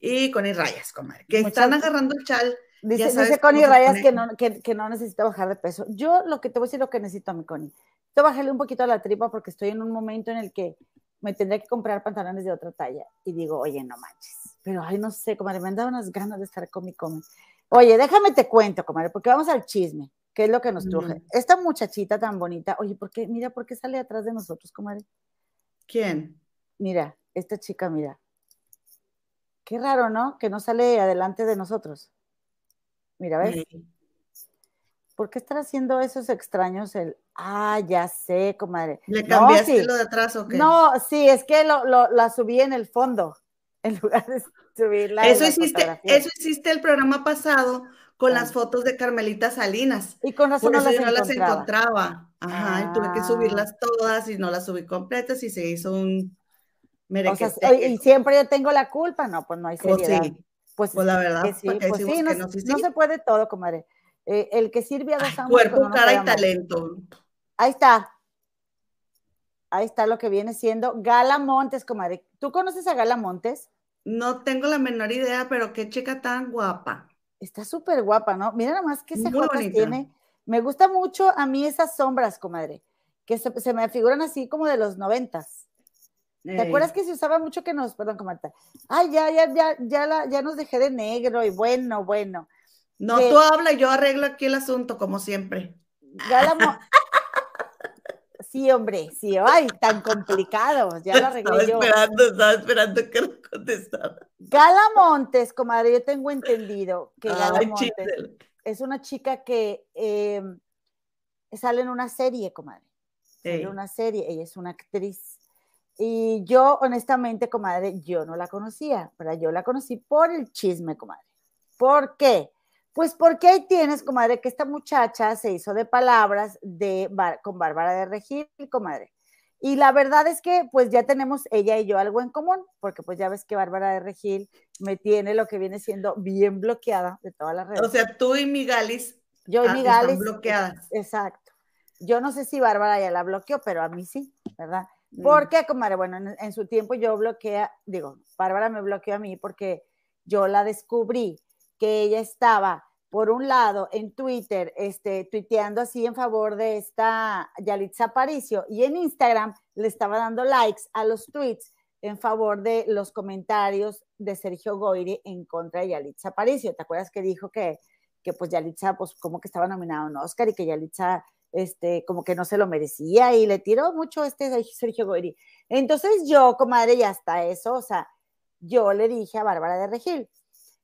y Connie Rayas, comadre, que están agarrando el chal. Dice, Connie Rayas que no, que, no necesita bajar de peso. Yo lo que te voy a decir lo que necesito a mi Connie. Te bajarle un poquito a la tripa porque estoy en un momento en el que me tendría que comprar pantalones de otra talla. Y digo, oye, no manches. Pero, ay, no sé, comadre, me han dado unas ganas de estar con mi come. Oye, déjame te cuento, comadre, porque vamos al chisme, que es lo que nos truje. Esta muchachita tan bonita, oye, ¿por qué? Mira, ¿por qué sale atrás de nosotros, comadre? ¿Quién? Mira, esta chica, mira. Qué raro, ¿no? Que no sale adelante de nosotros. Mira, ¿ves? ¿Por qué están haciendo esos extraños el, ah, ya sé, comadre? ¿Le cambiaste lo de atrás o qué? No, sí, es que lo, la subí en el fondo, en lugar de subirla. Eso hiciste, eso hiciste el programa pasado con las fotos de Carmelita Salinas. Y con razón no, las, yo no las encontraba. Ajá, y tuve que ah. subirlas todas y no las subí completas y se hizo un y siempre yo tengo la culpa, no, pues no hay pues seriedad. Pues, pues, la verdad, sí, pues sí, no, no, se puede todo, comadre. Eh, el que sirve a dos años. Cuerpo, cara y talento. Ahí está. Ahí está lo que viene siendo Gala Montes, comadre. ¿Tú conoces a Gala Montes? No tengo la menor idea, pero qué chica tan guapa. Está súper guapa, ¿no? Mira nada más que se tiene. Me gusta mucho a mí esas sombras, comadre, que se, me figuran así como de los noventas. ¿Te acuerdas que se usaba mucho que nos, perdón, comadre? Ay, ya, ya, ya, ya, la, ya nos dejé de negro y bueno, bueno. No, tú habla y yo arreglo aquí el asunto, como siempre. Sí, hombre, sí, ay, tan complicado, ya lo arreglé estaba Esperando, estaba esperando que lo contestara. Gala Montes, comadre, yo tengo entendido que Gala Montes es una chica que em, sale en una serie, comadre. Sale en una serie, ella es una actriz. Y yo, honestamente, comadre, yo no la conocía, pero yo la conocí por el chisme, comadre. ¿Por qué? Pues porque ahí tienes, comadre, que esta muchacha se hizo de palabras de, con Bárbara de Regil, comadre. Y la verdad es que pues ya tenemos ella y yo algo en común, porque pues ya ves que Bárbara de Regil me tiene lo que viene siendo bien bloqueada de todas las redes. O sea, tú y Migalis. Yo y ah, Migalis. bloqueadas. Exacto. Yo no sé si Bárbara ya la bloqueó, pero a mí sí, ¿verdad? Mm. Porque, comadre, bueno, en, en, su tiempo yo bloquea, digo, Bárbara me bloqueó a mí porque yo la descubrí que ella estaba por un lado, en Twitter, este, tuiteando así en favor de esta Yalitza Aparicio, y en Instagram le estaba dando likes a los tweets en favor de los comentarios de Sergio Goyri en contra de Yalitza Aparicio. ¿Te acuerdas que dijo que, que pues Yalitza, pues como que estaba nominado en Oscar y que Yalitza, este, como que no se lo merecía y le tiró mucho este Sergio Goyri. Entonces yo, comadre, y hasta eso, o sea, yo le dije a Bárbara de Regil,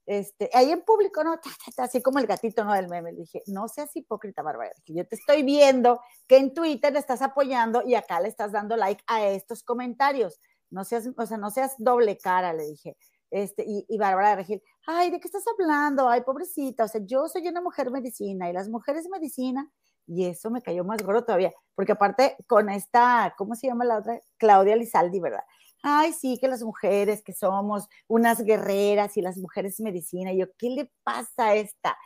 este, ahí en público, ¿no? Así como el gatito, ¿no? Del meme. Le dije, no seas hipócrita, Bárbara, yo te estoy viendo que en Twitter le estás apoyando y acá le estás dando like a estos comentarios. No seas, o sea, no seas doble cara, le dije. Este, y, y Bárbara de Regil, ay, ¿de qué estás hablando? Ay, pobrecita, o sea, yo soy una mujer medicina y las mujeres medicina, y eso me cayó más gordo todavía, porque aparte con esta, ¿cómo se llama la otra? Claudia Lizaldi, ¿verdad? Ay, sí, que las mujeres que somos unas guerreras y las mujeres medicina. Y yo, ¿qué le pasa a esta?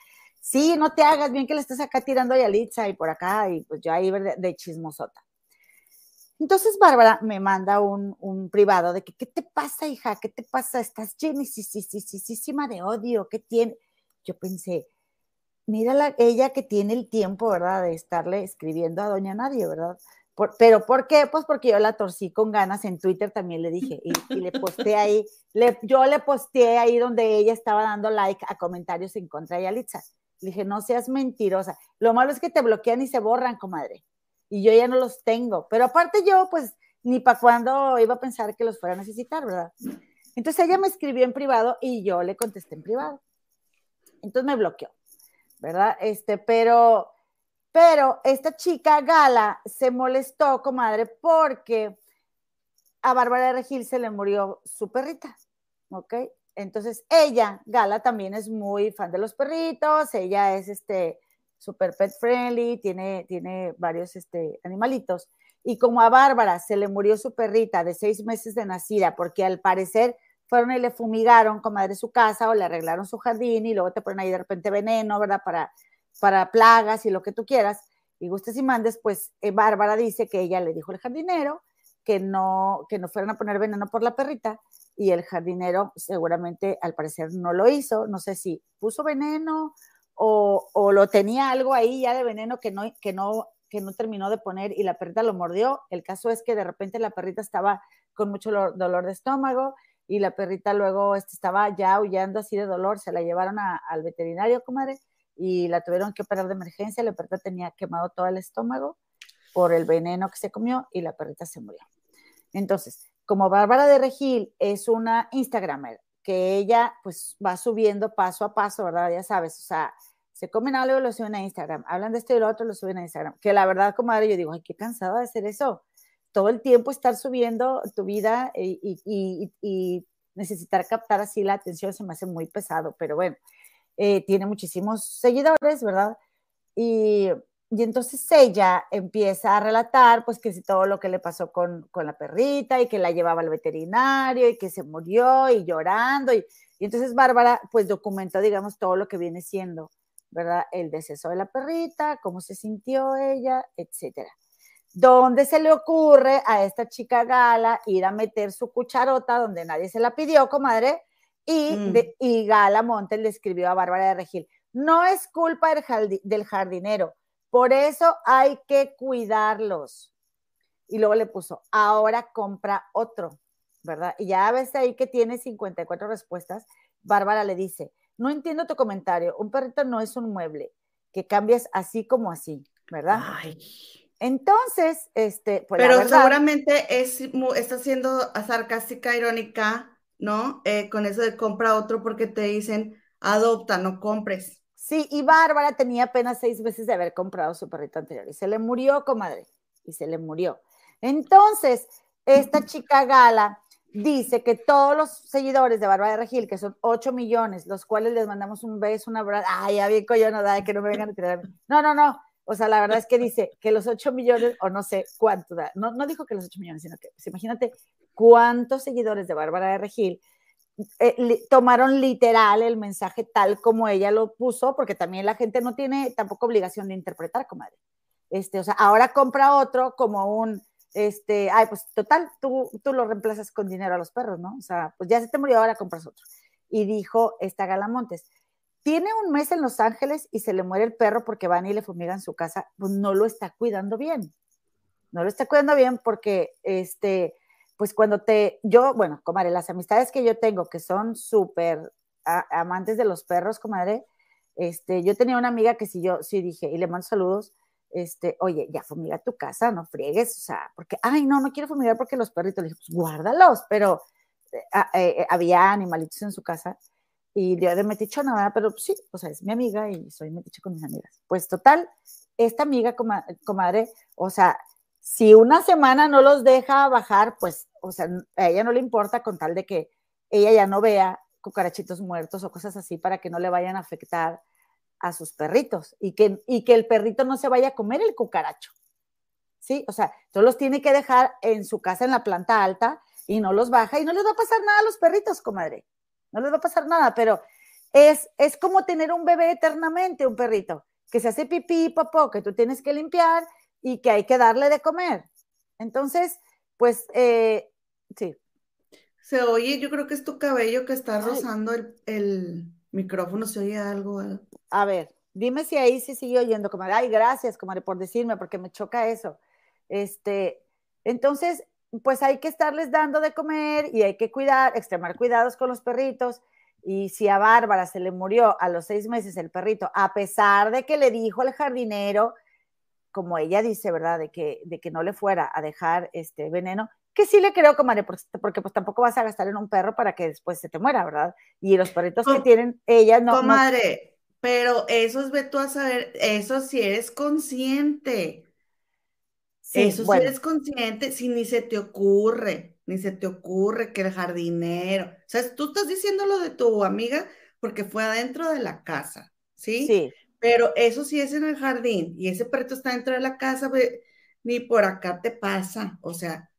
Sí, no te hagas bien que le estés acá tirando a Yalitza y por acá, y pues yo ahí de, chismosota. Entonces Bárbara me manda un, un, privado de que, ¿qué te pasa, hija? ¿Qué te pasa? Estás llenísima de odio, ¿qué tiene? Yo pensé, mira ella que tiene el tiempo, ¿verdad? De estarle escribiendo a Doña Nadie, ¿verdad? Pero ¿por qué? Pues porque yo la torcí con ganas en Twitter, también le dije, y, le posté ahí, le, yo le posteé ahí donde ella estaba dando like a comentarios en contra de Yalitza. Le dije, no seas mentirosa. Lo malo es que te bloquean y se borran, comadre. Y yo ya no los tengo. Pero aparte yo, pues, ni para cuándo iba a pensar que los fuera a necesitar, ¿verdad? Entonces ella me escribió en privado y yo le contesté en privado. Entonces me bloqueó, ¿verdad? Este, pero pero esta chica Gala se molestó, comadre, porque a Bárbara de Regil se le murió su perrita, ¿ok? Entonces ella, Gala, también es muy fan de los perritos, ella es este super pet friendly, tiene, tiene varios este, animalitos. Y como a Bárbara se le murió su perrita de seis meses de nacida, porque al parecer fueron y le fumigaron, comadre, su casa o le arreglaron su jardín y luego te ponen ahí de repente veneno, ¿verdad? Para para plagas y lo que tú quieras, y gustes y mandes, pues eh, Bárbara dice que ella le dijo al jardinero que no, que no fueran a poner veneno por la perrita, y el jardinero seguramente al parecer no lo hizo, no sé si puso veneno o, o lo tenía algo ahí ya de veneno que no, que no que no terminó de poner y la perrita lo mordió. El caso es que de repente la perrita estaba con mucho dolor de estómago y la perrita luego este, estaba ya aullando así de dolor, se la llevaron al veterinario, comadre, y la tuvieron que operar de emergencia. La perrita tenía quemado todo el estómago por el veneno que se comió y la perrita se murió. Entonces, como Bárbara de Regil es una Instagramer, que ella pues va subiendo paso a paso, ¿verdad? Ya sabes, o sea, se comen algo y lo suben a Instagram, hablan de esto y lo otro, lo suben a Instagram. Que la verdad, comadre, yo digo, ay, qué cansada de hacer eso. Todo el tiempo estar subiendo tu vida y, y, y necesitar captar así la atención se me hace muy pesado, pero bueno, eh, tiene muchísimos seguidores, ¿verdad? Y, y, entonces ella empieza a relatar, pues, que si todo lo que le pasó con, con, la perrita y que la llevaba al veterinario y que se murió y llorando. Y, y entonces Bárbara, pues, documentó, digamos, todo lo que viene siendo, ¿verdad? El deceso de la perrita, cómo se sintió ella, etcétera. ¿Dónde se le ocurre a esta chica Gala ir a meter su cucharota donde nadie se la pidió, comadre? Y, mm. y Gala Montes le escribió a Bárbara de Regil, no es culpa del, jardinero, por eso hay que cuidarlos. Y luego le puso, ahora compra otro, ¿verdad? Y ya ves ahí que tiene 54 respuestas. Bárbara le dice, no entiendo tu comentario, un perrito no es un mueble, que cambias así como así, ¿verdad? Entonces, este, pues Pero seguramente es, está siendo sarcástica, irónica, ¿no? Eh, con eso de compra otro porque te dicen, adopta, no compres. Sí, y Bárbara tenía apenas seis meses de haber comprado su perrito anterior y se le murió, comadre, y se le murió. Entonces, esta chica Gala dice que todos los seguidores de Bárbara de Regil, que son 8 millones, los cuales les mandamos un beso, un abrazo, ay, ya bien yo no da, que no me vengan a tirar. No, no, no, o sea, la verdad es que dice que los 8 millones, o no sé cuánto da, no, no dijo que los 8 millones, sino que, pues, imagínate cuántos seguidores de Bárbara de Regil eh, tomaron literal el mensaje tal como ella lo puso, porque también la gente no tiene tampoco obligación de interpretar, comadre. Este, o sea, ahora compra otro como un, este, ay, pues total, tú, tú lo reemplazas con dinero a los perros, ¿no? O sea, pues ya se te murió, ahora compras otro. Y dijo esta Galamontes, tiene un mes en Los Ángeles y se le muere el perro porque van y le fumigan su casa, pues no lo está cuidando bien. No lo está cuidando bien porque, este, pues cuando te, yo, bueno, comadre, las amistades que yo tengo que son súper amantes de los perros, comadre, este, yo tenía una amiga que si yo, sí dije, y le mando saludos, este, oye, ya fumiga tu casa, no friegues, o sea, porque, ay, no, no quiero fumigar porque los perritos, le dije, pues guárdalos, pero eh, eh, había animalitos en su casa y yo de metiche nada, pero sí, o sea, es mi amiga y soy metiche con mis amigas. Pues total, esta amiga, comadre, o sea, si una semana no los deja bajar, pues, o sea, a ella no le importa con tal de que ella ya no vea cucarachitos muertos o cosas así para que no le vayan a afectar a sus perritos y que, y que el perrito no se vaya a comer el cucaracho. ¿Sí? O sea, todos los tiene que dejar en su casa en la planta alta y no los baja y no les va a pasar nada a los perritos, comadre. No les va a pasar nada, pero es, es como tener un bebé eternamente, un perrito, que se hace pipí y popó, que tú tienes que limpiar y que hay que darle de comer. Entonces, pues, eh, sí. Se oye, yo creo que es tu cabello que está rozando el, micrófono, se oye algo. A ver, dime si ahí sí sigue oyendo, como, ay, gracias, comadre, por decirme, porque me choca eso. Este, entonces, pues hay que estarles dando de comer y hay que cuidar, extremar cuidados con los perritos. Y si a Bárbara se le murió a los seis meses el perrito, a pesar de que le dijo el jardinero, como ella dice, ¿verdad? De que, de que no le fuera a dejar este veneno, que sí le creo, comadre, porque, porque pues tampoco vas a gastar en un perro para que después se te muera, ¿verdad? Y los perritos que tienen, ellas no. Comadre, pero eso es, ve tú a saber, eso si eres consciente. Eso si eres consciente, si ni se te ocurre, ni se te ocurre que el jardinero, o sea, tú estás diciendo lo de tu amiga porque fue adentro de la casa, ¿sí? Sí. Pero eso sí es en el jardín y ese perrito está dentro de la casa, ni por acá te pasa. O sea,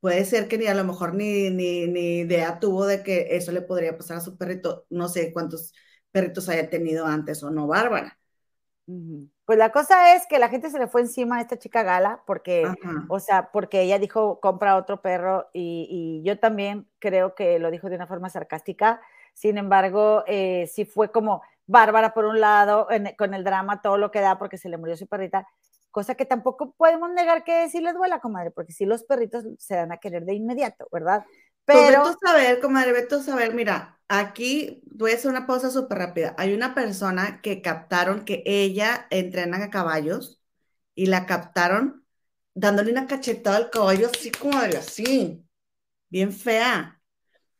puede ser que ni a lo mejor ni, ni, ni idea tuvo de que eso le podría pasar a su perrito. No sé cuántos perritos haya tenido antes o no, Bárbara. Pues la cosa es que la gente se le fue encima a esta chica Gala porque, o sea, porque ella dijo compra otro perro y, y, yo también creo que lo dijo de una forma sarcástica. Sin embargo, eh, sí fue como, Bárbara por un lado, con el drama, todo lo que da porque se le murió su perrita, cosa que tampoco podemos negar que sí les duela, comadre, porque sí los perritos se dan a querer de inmediato, ¿verdad? Pues Pero... Pues saber, comadre, vete a saber, mira, aquí voy a hacer una pausa súper rápida. Hay una persona que captaron que ella entrena a caballos y la captaron dándole una cachetada al caballo así, comadre, así, bien fea,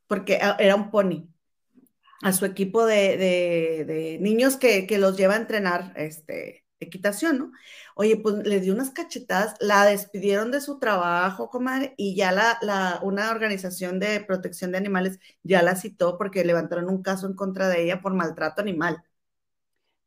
porque era un pony a su equipo de, niños que, los lleva a entrenar este, equitación, ¿no? Oye, pues le dio unas cachetadas, la despidieron de su trabajo, comadre, y ya la, una organización de protección de animales ya la citó porque levantaron un caso en contra de ella por maltrato animal.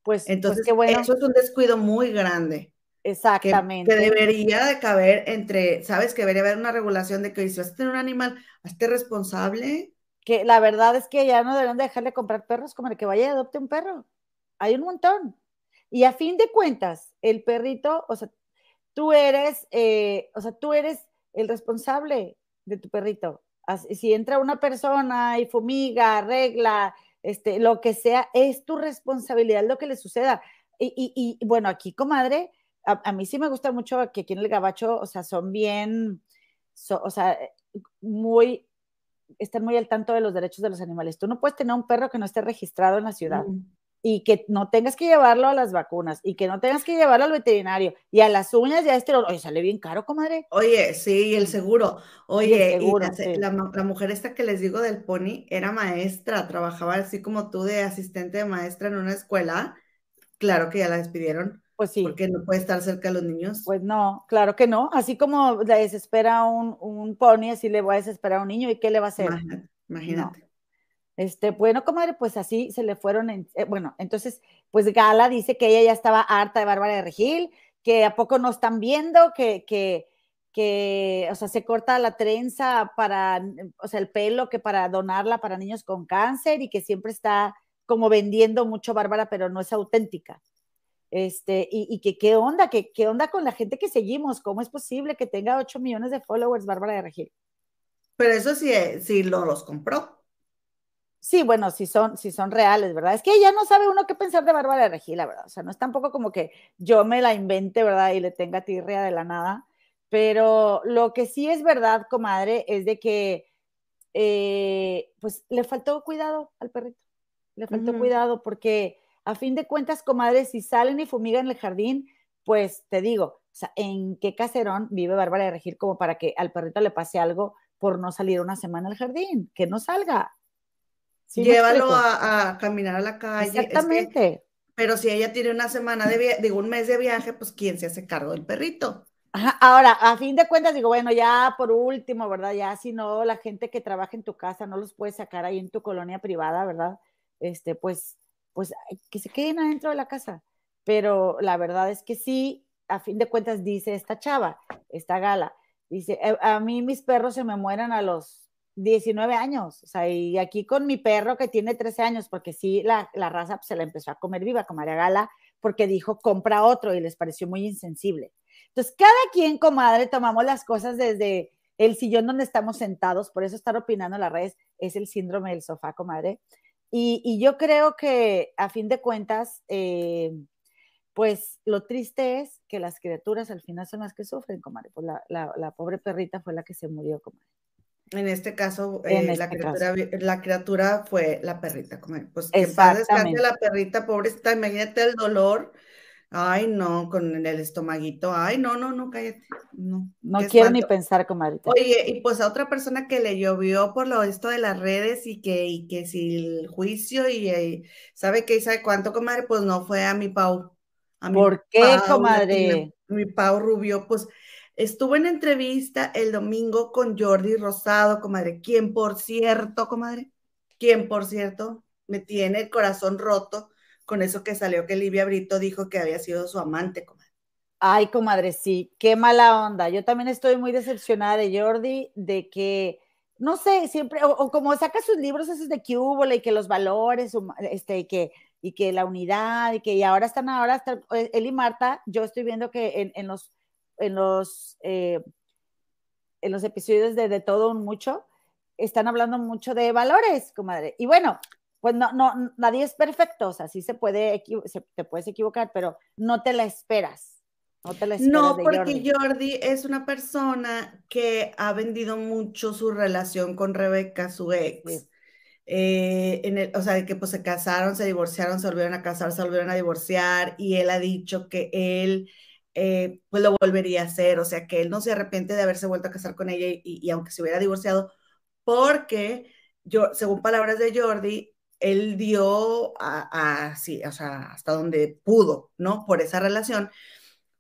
Pues, pues entonces, bueno. eso es un descuido muy grande. Exactamente. Que, debería de caber entre, sabes, que debería haber una regulación de que si vas a tener un animal, hazte responsable que la verdad es que ya no deberían dejarle comprar perros como el que vaya y adopte un perro. Hay un montón. Y a fin de cuentas, el perrito, o sea, tú eres, eh, o sea, tú eres el responsable de tu perrito. Si entra una persona y fumiga, arregla, este, lo que sea, es tu responsabilidad lo que le suceda. Y, bueno, aquí, comadre, a, mí sí me gusta mucho que aquí en el Gabacho, o sea, son bien, o sea, muy están muy al tanto de los derechos de los animales. Tú no puedes tener un perro que no esté registrado en la ciudad. Y que no tengas que llevarlo a las vacunas y que no tengas que llevarlo al veterinario y a las uñas ya este, oye, sale bien caro, comadre. Oye, sí, el seguro. Oye, la, mujer esta que les digo del pony era maestra, trabajaba así como tú de asistente de maestra en una escuela. Claro que ya la despidieron. Pues sí. Porque no puede estar cerca de los niños. Pues no, claro que no. Así como le desespera un, un pony, así le voy a desesperar a un niño. ¿Y qué le va a hacer? Imagínate. Este, bueno, comadre, pues así se le fueron. Eh, bueno, entonces, pues Gala dice que ella ya estaba harta de Bárbara de Regil, que a poco no están viendo, que, que, que, o sea, se corta la trenza para, o sea, el pelo, que para donarla para niños con cáncer y que siempre está como vendiendo mucho Bárbara, pero no es auténtica. Este, y, que qué onda, que qué onda con la gente que seguimos, cómo es posible que tenga 8 millones de followers Bárbara de Regil. Pero eso sí, eh, sí lo, los compró. Sí, bueno, si son, si son reales, ¿verdad? Es que ya no sabe uno qué pensar de Bárbara de Regil, la verdad. O sea, no es tampoco como que yo me la invente, ¿verdad? Y le tenga tirria de la nada. Pero lo que sí es verdad, comadre, es de que, eh, pues, le faltó cuidado al perrito. Le faltó cuidado porque, a fin de cuentas, comadre, si salen y fumigan el jardín, pues, te digo, o sea, ¿en qué caserón vive Bárbara de Regil como para que al perrito le pase algo por no salir una semana al jardín? Que no salga Llévalo a, caminar a la calle. Exactamente. pero si ella tiene una semana de viaje, digo, un mes de viaje, pues ¿quién se hace cargo del perrito? Ahora, a fin de cuentas, digo, bueno, ya por último, ¿verdad? Ya si no, la gente que trabaja en tu casa no los puedes sacar ahí en tu colonia privada, ¿verdad? Este, pues, pues que se queden adentro de la casa. Pero la verdad es que sí, a fin de cuentas, dice esta chava, esta gala, dice, eh, a mí mis perros se me mueren a los 19 años, o sea, y aquí con mi perro que tiene 13 años, porque sí, la, raza pues, se la empezó a comer viva con María Gala, porque dijo, compra otro, y les pareció muy insensible. Entonces, cada quien, comadre, tomamos las cosas desde el sillón donde estamos sentados, por eso estar opinando en las redes es el síndrome del sofá, comadre. Y, yo creo que, a fin de cuentas, eh, pues lo triste es que las criaturas al final son las que sufren, comadre. Pues la, la pobre perrita fue la que se murió, comadre. En este caso, eh, este la, criatura, fue la perrita. Pues que paz descanse la perrita, pobrecita, imagínate el dolor. Ay, no, con el estomaguito. Ay, no, no, no, cállate. No, no quiero ni pensar, comadita. Oye, y pues a otra persona que le llovió por lo esto de las redes y que, y que si el juicio y, eh, sabe qué y sabe cuánto, comadre, pues no fue a mi Pau. A mi ¿Por qué, comadre? Mi Pau Rubio, pues Estuvo en entrevista el domingo con Jordi Rosado, comadre, quien por cierto, comadre, quien por cierto me tiene el corazón roto con eso que salió que Livia Brito dijo que había sido su amante, comadre. Ay, comadre, sí, qué mala onda. Yo también estoy muy decepcionada de Jordi, de que, no sé, siempre, o, como saca sus libros esos de que hubo, y que los valores, este, y que, y que la unidad, y que y ahora están, ahora, eh, él y Marta, yo estoy viendo que en los en los, eh, en los episodios de De Todo Un Mucho, están hablando mucho de valores, comadre. Y bueno, pues no, no, nadie es perfecto, o sea, sí se puede, te puedes equivocar, pero no te la esperas. No, te la esperas no porque Jordi. es una persona que ha vendido mucho su relación con Rebeca, su ex. Eh, en el, o sea, que pues se casaron, se divorciaron, se volvieron a casar, se volvieron a divorciar y él ha dicho que él eh, pues lo volvería a hacer, o sea que él no se arrepiente de haberse vuelto a casar con ella y, aunque se hubiera divorciado, porque yo, según palabras de Jordi, él dio a, o sea, hasta donde pudo, ¿no? Por esa relación.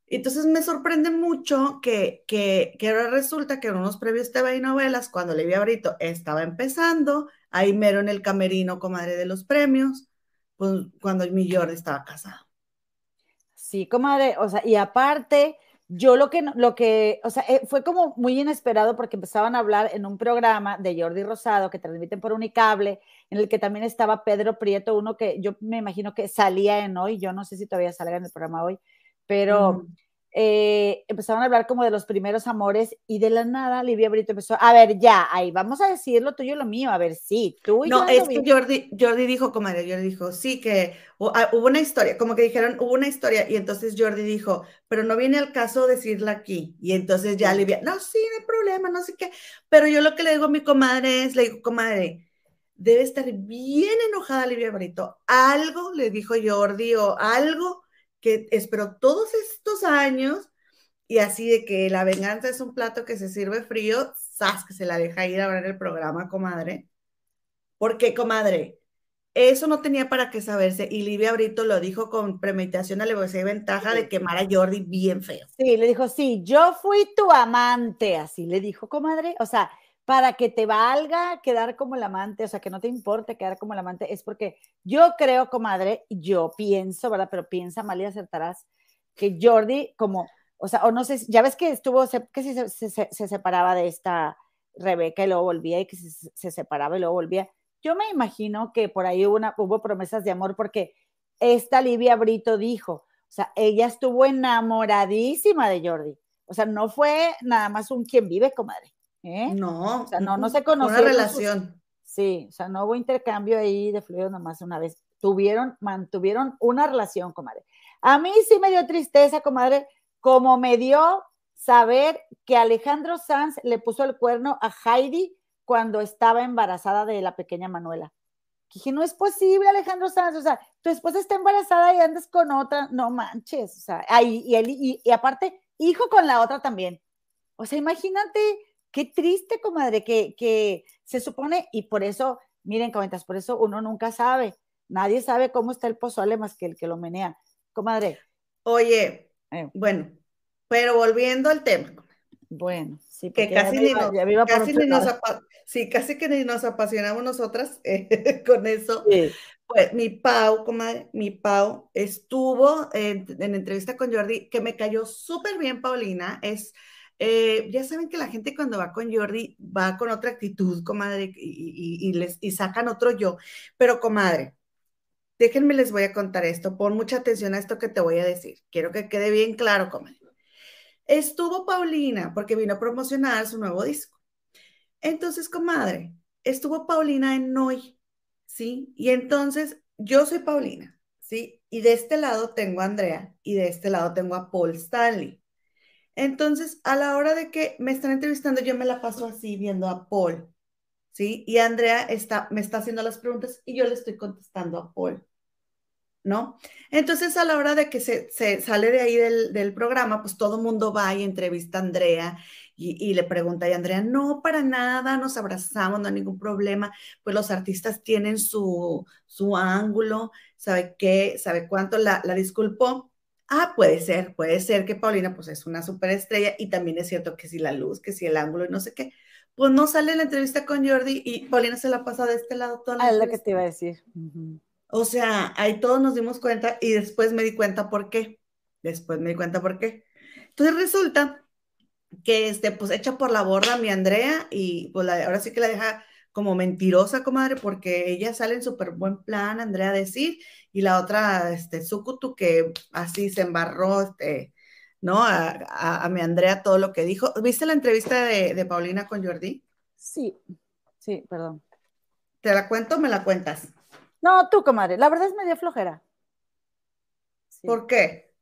Entonces me sorprende mucho que, que, que ahora resulta que en unos previos TV y novelas, cuando Livia Brito estaba empezando, ahí mero en el camerino, comadre de los premios, pues cuando mi Jordi estaba casado. Sí, comadre, o sea, y aparte, yo lo que, lo que, o sea, eh, fue como muy inesperado porque empezaban a hablar en un programa de Jordi Rosado que transmiten por Unicable, en el que también estaba Pedro Prieto, uno que yo me imagino que salía en hoy, yo no sé si todavía salga en el programa hoy, pero eh, empezaron a hablar como de los primeros amores y de la nada Livia Brito empezó, a ver, ya, ahí vamos a decir lo tuyo y lo mío, a ver, sí, tú y No, es que Jordi, Jordi dijo, comadre, Jordi dijo, sí, que ah, hubo una historia, como que dijeron, hubo una historia, y entonces Jordi dijo, pero no viene al caso decirla aquí, y entonces ya Livia, no, sí, no hay problema, no sé qué, pero yo lo que le digo a mi comadre es, le digo, comadre, debe estar bien enojada Livia Brito, algo le dijo Jordi o algo que esperó todos estos años y así de que la venganza es un plato que se sirve frío, ¡zas! que se la deja ir a ver el programa, comadre. ¿Por qué, comadre? Eso no tenía para qué saberse y Livia Brito lo dijo con premeditación, a ventaja de quemar a Jordi bien feo. Sí, le dijo, sí, yo fui tu amante, así le dijo, comadre. O sea, para que te valga quedar como el amante, o sea, que no te importe quedar como el amante, es porque yo creo, comadre, yo pienso, ¿verdad? Pero piensa mal y acertarás, que Jordi, como, o sea, o no sé, ya ves que estuvo, que se, se, separaba de esta Rebeca y luego volvía y que se, separaba y luego volvía. Yo me imagino que por ahí hubo, una, hubo promesas de amor porque esta Livia Brito dijo, o sea, ella estuvo enamoradísima de Jordi. O sea, no fue nada más un quien vive, comadre. ¿Eh? No, o sea, no, no se conoció. Una relación. Sí, o sea, no hubo intercambio ahí de fluidos nomás una vez. Tuvieron, mantuvieron una relación, comadre. A mí sí me dio tristeza, comadre, como me dio saber que Alejandro Sanz le puso el cuerno a Heidi cuando estaba embarazada de la pequeña Manuela. Dije, no es posible, Alejandro Sanz, o sea, tu esposa está embarazada y andas con otra, no manches, o sea, ahí, y, él, y, aparte, hijo con la otra también. O sea, imagínate qué triste, comadre, que, que se supone, y por eso, miren, comentas, por eso uno nunca sabe, nadie sabe cómo está el pozole más que el que lo menea. Comadre. Oye, eh. bueno, pero volviendo al tema. Bueno, sí, que casi, ni, nos, casi ni nos, sí, casi que ni nos apasionamos nosotras eh, con eso. Pues mi Pau, comadre, mi Pau estuvo en, entrevista con Jordi, que me cayó súper bien, Paulina. Es, eh, ya saben que la gente cuando va con Jordi va con otra actitud, comadre, y, y, les, y sacan otro yo. Pero, comadre, déjenme les voy a contar esto. Pon mucha atención a esto que te voy a decir. Quiero que quede bien claro, comadre. Estuvo Paulina porque vino a promocionar su nuevo disco. Entonces, comadre, estuvo Paulina en Noy, ¿sí? Y entonces yo soy Paulina, ¿sí? Y de este lado tengo a Andrea y de este lado tengo a Paul Stanley. Entonces, a la hora de que me están entrevistando, yo me la paso así viendo a Paul, ¿sí? Y Andrea está, me está haciendo las preguntas y yo le estoy contestando a Paul. ¿no? Entonces, a la hora de que se, sale de ahí del, programa, pues todo mundo va y entrevista a Andrea y, le pregunta a Andrea, no, para nada, nos abrazamos, no hay ningún problema, pues los artistas tienen su, su ángulo, ¿sabe qué? ¿Sabe cuánto? La, la disculpó. Ah, puede ser, puede ser que Paulina pues es una superestrella y también es cierto que si la luz, que si el ángulo y no sé qué. Pues no sale la entrevista con Jordi y Paulina se la pasa de este lado toda la Ah, es lo que te iba a decir. O sea, ahí todos nos dimos cuenta y después me di cuenta por qué. Después me di cuenta por qué. Entonces resulta que este, pues echa por la borda mi Andrea y pues ahora sí que la deja como mentirosa, comadre, porque ella sale en súper buen plan, Andrea decir, y la otra, este, Sukutu, que así se embarró, este, ¿no? A, mi Andrea todo lo que dijo. ¿Viste la entrevista de, de Paulina con Jordi? Sí, sí, perdón. ¿Te la cuento o me la cuentas? No, tú, comadre, la verdad es medio flojera. ¿Por qué?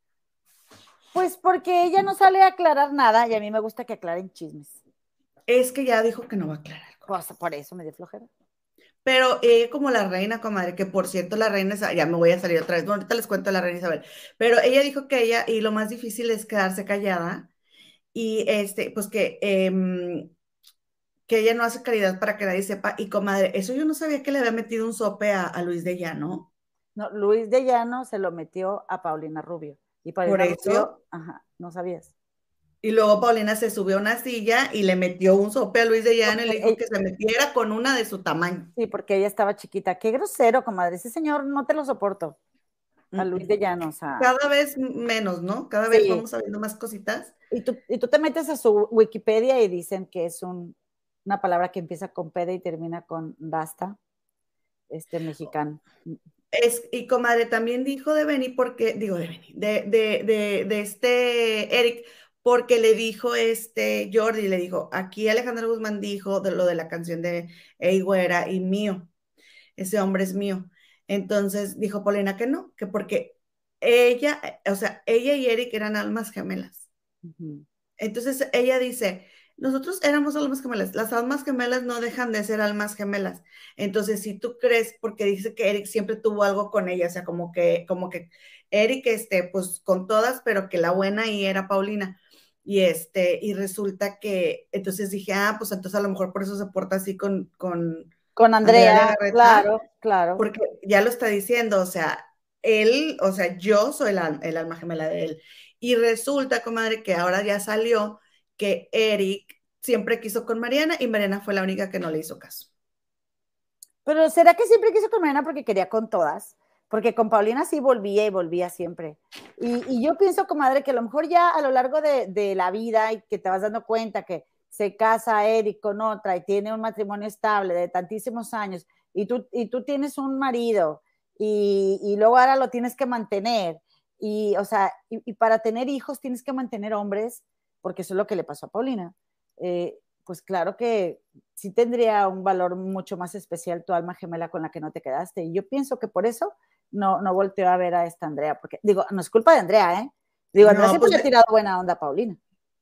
Pues porque ella no sale a aclarar nada y a mí me gusta que aclaren chismes. Es que ya dijo que no va a aclarar. Por eso me dio flojera. Pero eh, como la reina, comadre, que por cierto la reina, ya me voy a salir otra vez, bueno, ahorita les cuento a la reina Isabel, pero ella dijo que ella, y lo más difícil es quedarse callada, y este, pues que em, que ella no hace caridad para que nadie sepa. Y comadre, eso yo no sabía que le había metido un sope a, Luis de Llano. No, Luis de Llano se lo metió a Paulina Rubio. Y Paulina Por eso. ajá, no sabías. Y luego Paulina se subió a una silla y le metió un sope a Luis de Llano y le dijo que se metiera con una de su tamaño. Sí, porque ella estaba chiquita. Qué grosero, comadre. Ese señor no te lo soporto. A Luis de Llano, o sea. Cada vez menos, ¿no? Cada vez vamos sabiendo más cositas. Y tú, y tú te metes a su Wikipedia y dicen que es un una palabra que empieza con pede y termina con basta, este mexicano. Es, y comadre, también dijo de Benny, porque, digo de Benny, de, de, de, este Eric, porque le dijo este Jordi, le dijo, aquí Alejandro Guzmán dijo de lo de la canción de Ey y mío, ese hombre es mío. Entonces dijo Paulina que no, que porque ella, o sea, ella y Eric eran almas gemelas. Entonces ella dice, nosotros éramos almas gemelas. Las almas gemelas no dejan de ser almas gemelas. Entonces, si tú crees, porque dice que Eric siempre tuvo algo con ella, o sea, como que, como que Eric, este, pues con todas, pero que la buena ahí era Paulina. Y este, y resulta que, entonces dije, ah, pues entonces a lo mejor por eso se porta así con, con, con Andrea, claro, claro. Porque ya lo está diciendo, o sea, él, o sea, yo soy el, el alma gemela de él. Y resulta, comadre, que ahora ya salió que Eric siempre quiso con Mariana y Mariana fue la única que no le hizo caso. Pero ¿será que siempre quiso con Mariana porque quería con todas? Porque con Paulina sí volvía y volvía siempre. Y, yo pienso, comadre, que a lo mejor ya a lo largo de, la vida y que te vas dando cuenta que se casa Eric con otra y tiene un matrimonio estable de tantísimos años y tú, y tú tienes un marido y, y luego ahora lo tienes que mantener y, o sea, y, para tener hijos tienes que mantener hombres porque eso es lo que le pasó a Paulina. Eh, pues claro que sí tendría un valor mucho más especial tu alma gemela con la que no te quedaste. Y yo pienso que por eso no, no volteo a ver a esta Andrea, porque digo, no es culpa de Andrea, ¿eh? Digo, Andrea siempre pues, le ha tirado buena onda a Paulina.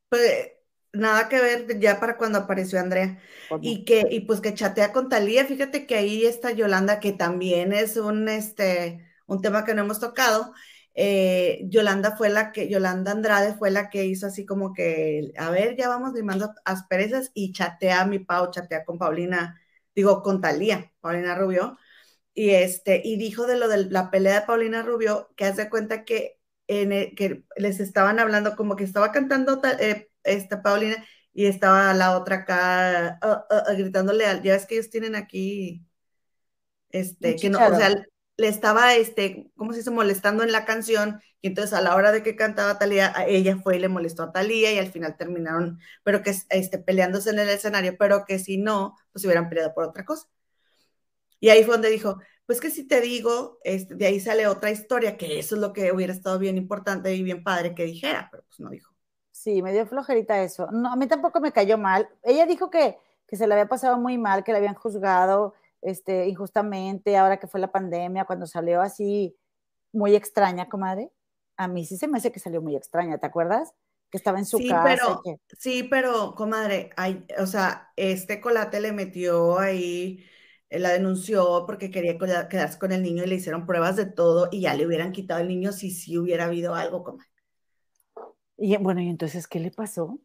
Pues nada que ver ya para cuando apareció Andrea. Y que, y pues que chatea con Talía, fíjate que ahí está Yolanda, que también es un, este, un tema que no hemos tocado. Eh, Yolanda fue la que, Yolanda Andrade fue la que hizo así como que, a ver, ya vamos limando asperezas y chatea a mi Pau, chatea con Paulina, digo, con Talía, Paulina Rubio, y este, y dijo de lo de la pelea de Paulina Rubio, que hace cuenta que, en que les estaban hablando, como que estaba cantando eh, esta Paulina y estaba la otra acá uh, uh, uh, gritándole, ya ves que ellos tienen aquí, este, que no, o sea, le estaba, este, ¿cómo se dice? Molestando en la canción, y entonces a la hora de que cantaba Talía, ella fue y le molestó a Talía, y al final terminaron, pero que, este, peleándose en el escenario, pero que si no, pues se hubieran peleado por otra cosa. Y ahí fue donde dijo, pues que si te digo, este, de ahí sale otra historia, que eso es lo que hubiera estado bien importante y bien padre que dijera, pero pues no dijo. Sí, me dio flojerita eso. No, a mí tampoco me cayó mal. Ella dijo que, que se le había pasado muy mal, que la habían juzgado, este, injustamente, ahora que fue la pandemia, cuando salió así muy extraña, comadre. A mí sí se me hace que salió muy extraña, ¿te acuerdas? Que estaba en su casa. Pero, Sí, pero, comadre, hay, o sea, este colate le metió ahí, la denunció porque quería quedarse con el niño y le hicieron pruebas de todo y ya le hubieran quitado el niño si sí hubiera habido algo, comadre. Y bueno, ¿y entonces qué le pasó?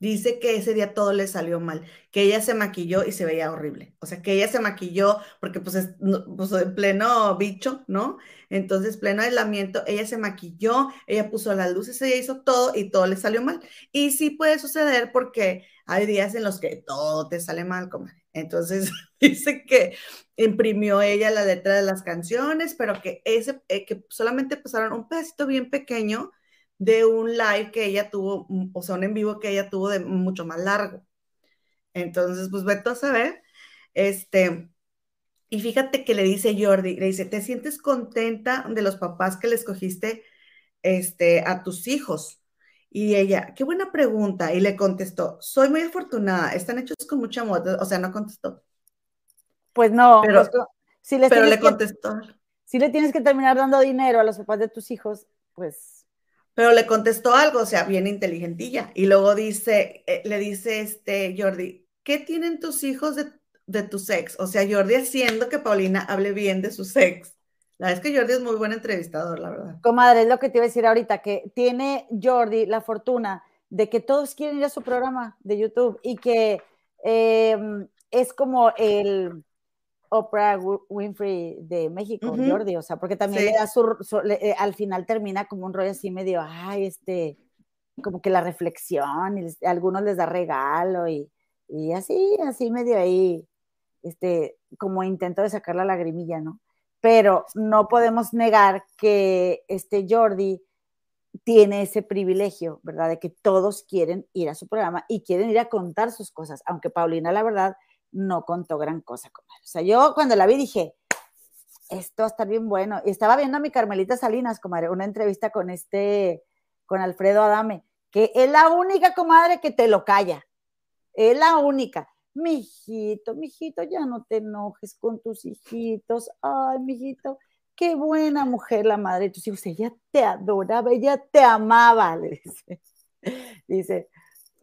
Dice que ese día todo le salió mal, que ella se maquilló y se veía horrible. O sea, que ella se maquilló porque pues, es, pues en pleno bicho, ¿no? Entonces, pleno aislamiento, ella se maquilló, ella puso las luces, ella hizo todo y todo le salió mal. Y sí puede suceder porque hay días en los que todo te sale mal, como Entonces, dice que imprimió ella la letra de las canciones, pero que ese, eh, que solamente pasaron un pedacito bien pequeño de un live que ella tuvo, mm, o sea, un en vivo que ella tuvo de mucho más largo. Entonces, pues vete a saber. Este, y fíjate que le dice Jordi, le dice, ¿te sientes contenta de los papás que le escogiste este, a tus hijos? Y ella, qué buena pregunta. Y le contestó, soy muy afortunada, están hechos con mucho amor. O sea, no contestó. Pues no, pero, si pero le contestó. si le tienes que terminar dando dinero a los papás de tus hijos, pues pero le contestó algo, o sea, bien inteligentilla. Y luego dice, eh, le dice este Jordi, ¿qué tienen tus hijos de, de tu sex? O sea, Jordi haciendo que Paulina hable bien de su sex. La verdad es que Jordi es muy buen entrevistador, la verdad. Comadre, es lo que te iba a decir ahorita, que tiene Jordi la fortuna de que todos quieren ir a su programa de YouTube y que em, es como el, Oprah Winfrey de México, Jordi, o sea, porque también le da su, eh, al final termina como un rollo así medio, ay, este, como que la reflexión, y a algunos les da regalo y, y, así, así medio ahí, este, como intento de sacar la lagrimilla, ¿no? Pero no podemos negar que este Jordi tiene ese privilegio, ¿verdad? De que todos quieren ir a su programa y quieren ir a contar sus cosas, aunque Paulina, la verdad, no contó gran cosa, con él. O sea, yo cuando la vi dije, esto estar bien bueno. Y estaba viendo a mi Carmelita Salinas, comadre, una entrevista con este, con Alfredo Adame, que es la única comadre que te lo calla. Es la única. Mijito, mijito, ya no te enojes con tus hijitos. Ay, mijito, qué buena mujer la madre de tus hijos. Ella te adoraba, ella te amaba, le dice. Dice,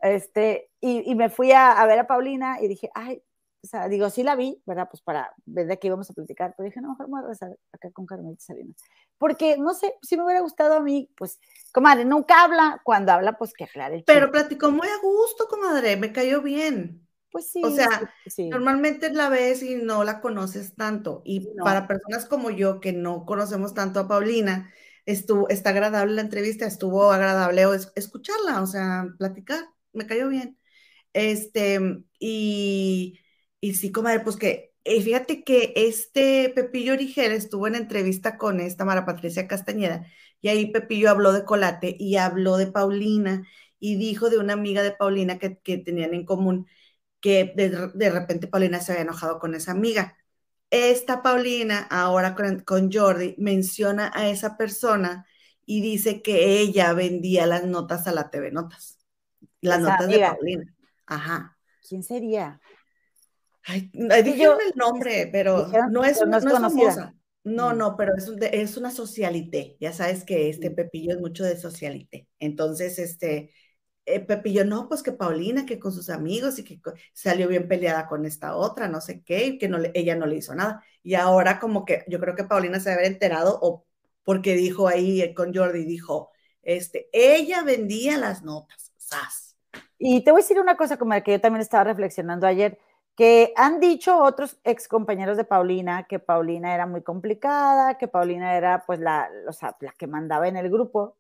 este, y, y me fui a, a, ver a Paulina y dije, ay, o sea, digo, sí la vi, ¿verdad? Pues para ver de qué íbamos a platicar, pero dije, no, mejor me voy a regresar acá con Carmelita Salinas. Porque, no sé, si me hubiera gustado a mí, pues, comadre, nunca habla, cuando habla, pues que aclare. Pero platicó muy a gusto, comadre, me cayó bien. Pues sí. O sea, normalmente la ves y no la conoces tanto. Y para personas como yo, que no conocemos tanto a Paulina, estuvo, está agradable la entrevista, estuvo agradable escucharla, o sea, platicar, me cayó bien. Este, y y sí, comadre, pues que, y fíjate que este Pepillo Origel estuvo en entrevista con esta Mara Patricia Castañeda, y ahí Pepillo habló de Colate y habló de Paulina, y dijo de una amiga de Paulina que, tenían en común, que de, repente Paulina se había enojado con esa amiga. Esta Paulina, ahora con, Jordi, menciona a esa persona y dice que ella vendía las notas a la TV Notas. Las notas de Paulina. Ajá. ¿Quién sería? Ay, dijeron el nombre, pero no es, no es, famosa. No, mm. no, pero es, es una socialité. Ya sabes que este mm. Pepillo es mucho de socialité. Entonces, este, eh, Pepillo, no, pues que Paulina, que con sus amigos y que salió bien peleada con esta otra, no sé qué, y que no ella no le hizo nada. Y ahora como que yo creo que Paulina se debe haber enterado o porque dijo ahí eh, con Jordi, dijo, este, ella vendía las notas, ¡zas! Y te voy a decir una cosa como la que yo también estaba reflexionando ayer, que han dicho otros ex compañeros de Paulina que Paulina era muy complicada, que Paulina era pues la, o sea, la que mandaba en el grupo,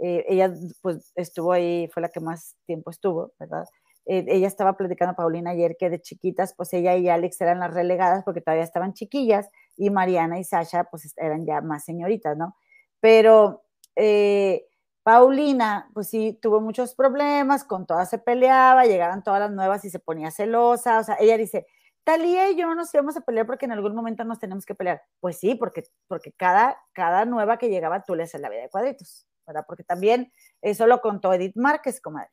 eh, ella pues estuvo ahí, fue la que más tiempo estuvo, ¿verdad? Eh, ella estaba platicando a Paulina ayer que de chiquitas, pues ella y Alex eran las relegadas porque todavía estaban chiquillas y Mariana y Sasha pues eran ya más señoritas, ¿no? Pero eh, Paulina, pues sí, tuvo muchos problemas, con todas se peleaba, llegaban todas las nuevas y se ponía celosa, o sea, ella dice, Talía y yo nos íbamos a pelear porque en algún momento nos tenemos que pelear. Pues sí, porque, porque cada, cada nueva que llegaba tú le haces la vida de cuadritos. ¿Verdad? Porque también eso lo contó Edith Márquez, comadre.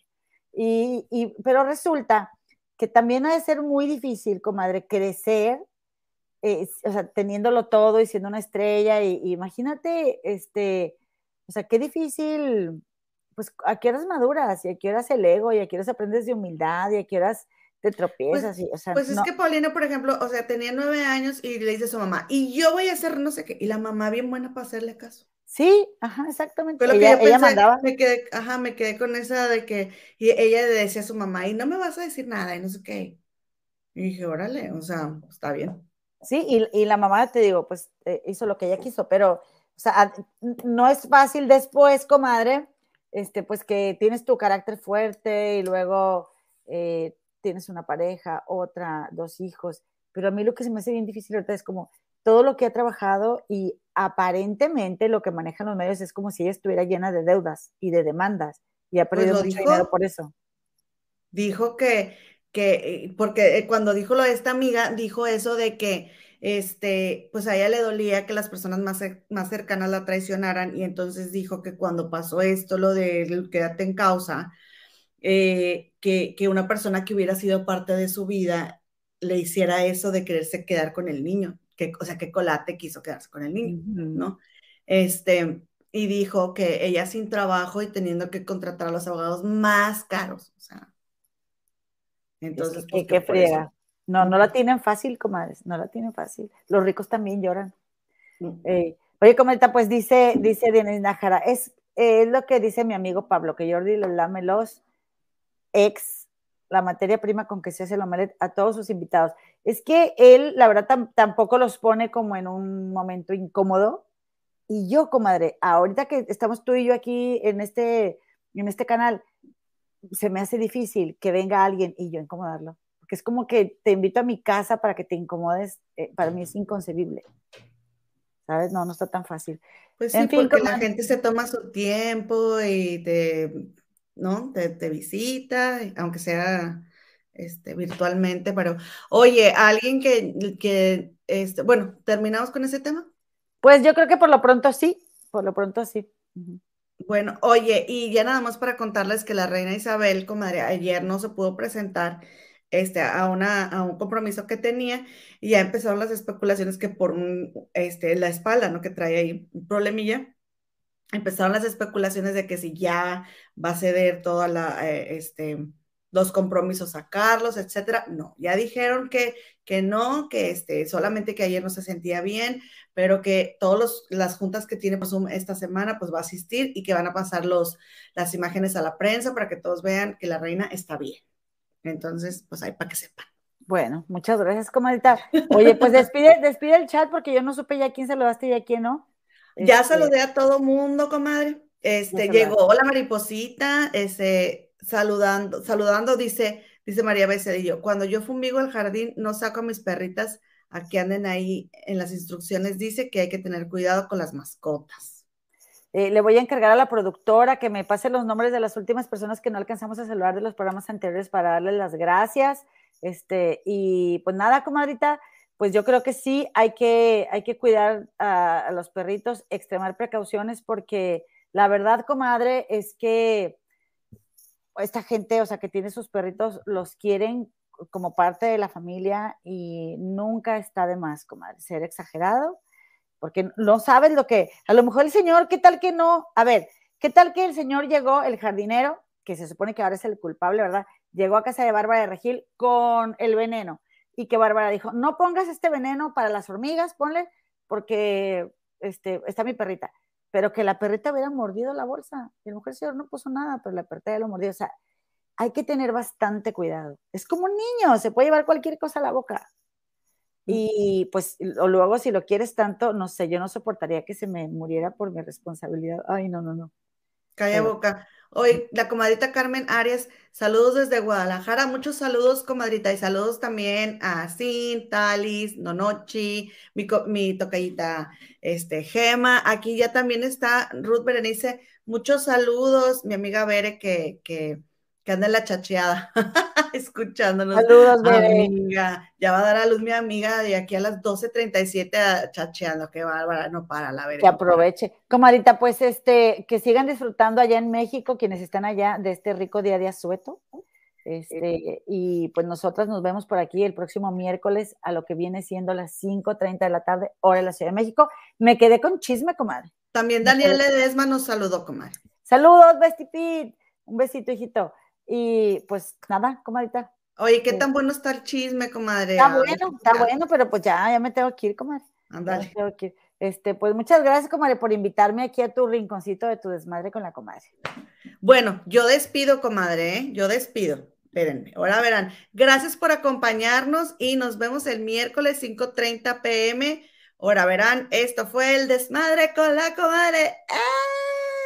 Y, y, pero resulta que también ha de ser muy difícil, comadre, crecer, eh, o sea, teniéndolo todo y siendo una estrella, y, imagínate, este, o sea, qué difícil, pues, a qué horas maduras, y a qué horas el ego, y a qué horas aprendes de humildad, y a qué horas te tropiezas. Pues, y, o sea, pues es que Paulina, por ejemplo, o sea, tenía nueve años y le dice a su mamá, y yo voy a hacer no sé qué, y la mamá bien buena para hacerle caso. Sí, ajá, exactamente. Pero ella, que ella mandaba. Me quedé, ajá, me quedé con esa de que y ella le decía a su mamá, y no me vas a decir nada, y no sé qué. Y dije, órale, o sea, está bien. Sí, y, y la mamá, te digo, pues eh, hizo lo que ella quiso, pero, o sea, no es fácil después, comadre, este, pues que tienes tu carácter fuerte y luego eh, tienes una pareja, otra, dos hijos, pero a mí lo que se me hace bien difícil ahorita es como todo lo que ha trabajado y aparentemente lo que manejan los medios es como si ella estuviera llena de deudas y de demandas y ha pues perdido dinero por eso. Dijo que, que, eh, porque eh, cuando dijo lo de esta amiga, dijo eso de que, este, pues a ella le dolía que las personas más, más cercanas la traicionaran y entonces dijo que cuando pasó esto, lo de quédate en causa, eh, que, que una persona que hubiera sido parte de su vida le hiciera eso de quererse quedar con el niño que, o sea, que Colate quiso quedarse con el niño, ¿no? Este, y dijo que ella sin trabajo y teniendo que contratar a los abogados más caros, o sea. Entonces, pues, qué friega. No, no la tienen fácil, comadres, no la tienen fácil. Los ricos también lloran. Eh, oye, comenta, pues dice, dice Denis Nájara, es, es lo que dice mi amigo Pablo, que Jordi lame los ex la materia prima con que se hace el omelette a todos sus invitados. Es que él, la verdad, tampoco los pone como en un momento incómodo. Y yo, comadre, ahorita que estamos tú y yo aquí en este, en este canal, se me hace difícil que venga alguien y yo incomodarlo. Porque es como que te invito a mi casa para que te incomodes. Eh, para mí es inconcebible. ¿Sabes? No, no está tan fácil. Pues sí, porque la gente se toma su tiempo y te ¿no? Te, visita, aunque sea este, virtualmente, pero oye, alguien que, que este, bueno, ¿terminamos con ese tema? Pues yo creo que por lo pronto sí, por lo pronto sí. Bueno, oye, y ya nada más para contarles que la reina Isabel, comadre, ayer no se pudo presentar este, a, una, a un compromiso que tenía y ya empezaron las especulaciones que por este, la espalda, ¿no? Que trae ahí un problemilla empezaron las especulaciones de que si ya va a ceder toda la, eh, este, los compromisos a Carlos, etcétera. No, ya dijeron que, que no, que este, solamente que ayer no se sentía bien, pero que todas las juntas que tiene pues, esta semana pues va a asistir y que van a pasar los, las imágenes a la prensa para que todos vean que la reina está bien. Entonces, pues ahí para que sepan. Bueno, muchas gracias, comadita. Oye, pues despide, despide el chat porque yo no supe ya quién se lo daste y a quién no. Ya este saludé a todo mundo, comadre. Este, llegó la mariposita, este, saludando, saludando, dice, dice María Becerrillo, cuando yo fumigo el jardín, no saco a mis perritas a que anden ahí en las instrucciones, dice que hay que tener cuidado con las mascotas. Eh, le voy a encargar a la productora que me pase los nombres de las últimas personas que no alcanzamos a saludar de los programas anteriores para darles las gracias. Este, y pues nada, comadrita, pues yo creo que sí hay que, hay que cuidar a, los perritos, extremar precauciones, porque la verdad, comadre, es que esta gente, o sea, que tiene sus perritos, los quieren como parte de la familia y nunca está de más, comadre, ser exagerado, porque no sabes lo que, a lo mejor el señor, ¿qué tal que no? A ver, ¿qué tal que el señor llegó, el jardinero, que se supone que ahora es el culpable, ¿verdad? Llegó a casa de Bárbara de Regil con el veneno y que Bárbara dijo, no pongas este veneno para las hormigas, ponle, porque este, está mi perrita, pero que la perrita hubiera mordido la bolsa y la mujer señor no puso nada, pero la perrita ya lo mordió, o sea, hay que tener bastante cuidado. Es como un niño, se puede llevar cualquier cosa a la boca. Y pues o luego si lo quieres tanto, no sé, yo no soportaría que se me muriera por mi responsabilidad. Ay, no, no, no. Calla boca. Hoy, la comadrita Carmen Arias, saludos desde Guadalajara, muchos saludos, comadrita, y saludos también a Sin, Talis, Nonochi, mi, mi tocayita, este, Gema, aquí ya también está Ruth Berenice, muchos saludos, mi amiga Bere, que, que que anda en la chacheada, escuchándonos. Saludos, bebé. Amiga, ya va a dar a luz mi amiga de aquí a las 12.37 chacheando, qué bárbara, no para la veré. Que aproveche. Comadita, pues este, que sigan disfrutando allá en México, quienes están allá de este rico día de asueto. Este, y pues nosotras nos vemos por aquí el próximo miércoles a lo que viene siendo las 5.30 de la tarde, hora de la Ciudad de México. Me quedé con chisme, comadre. También Daniel Ledesma nos saludó, comadre. Saludos, Pete. Un besito, hijito. Y pues nada, comadita. Oye, qué tan bueno está el chisme, comadre. Está bueno, está bueno, pero pues ya, ya me tengo que ir, comadre. Ándale. Este, pues muchas gracias, comadre, por invitarme aquí a tu rinconcito de tu desmadre con la comadre. Bueno, yo despido, comadre, ¿eh? yo despido. Espérenme, ahora verán. Gracias por acompañarnos y nos vemos el miércoles 5:30 pm. Ahora verán, esto fue el desmadre con la comadre. ¡Eh!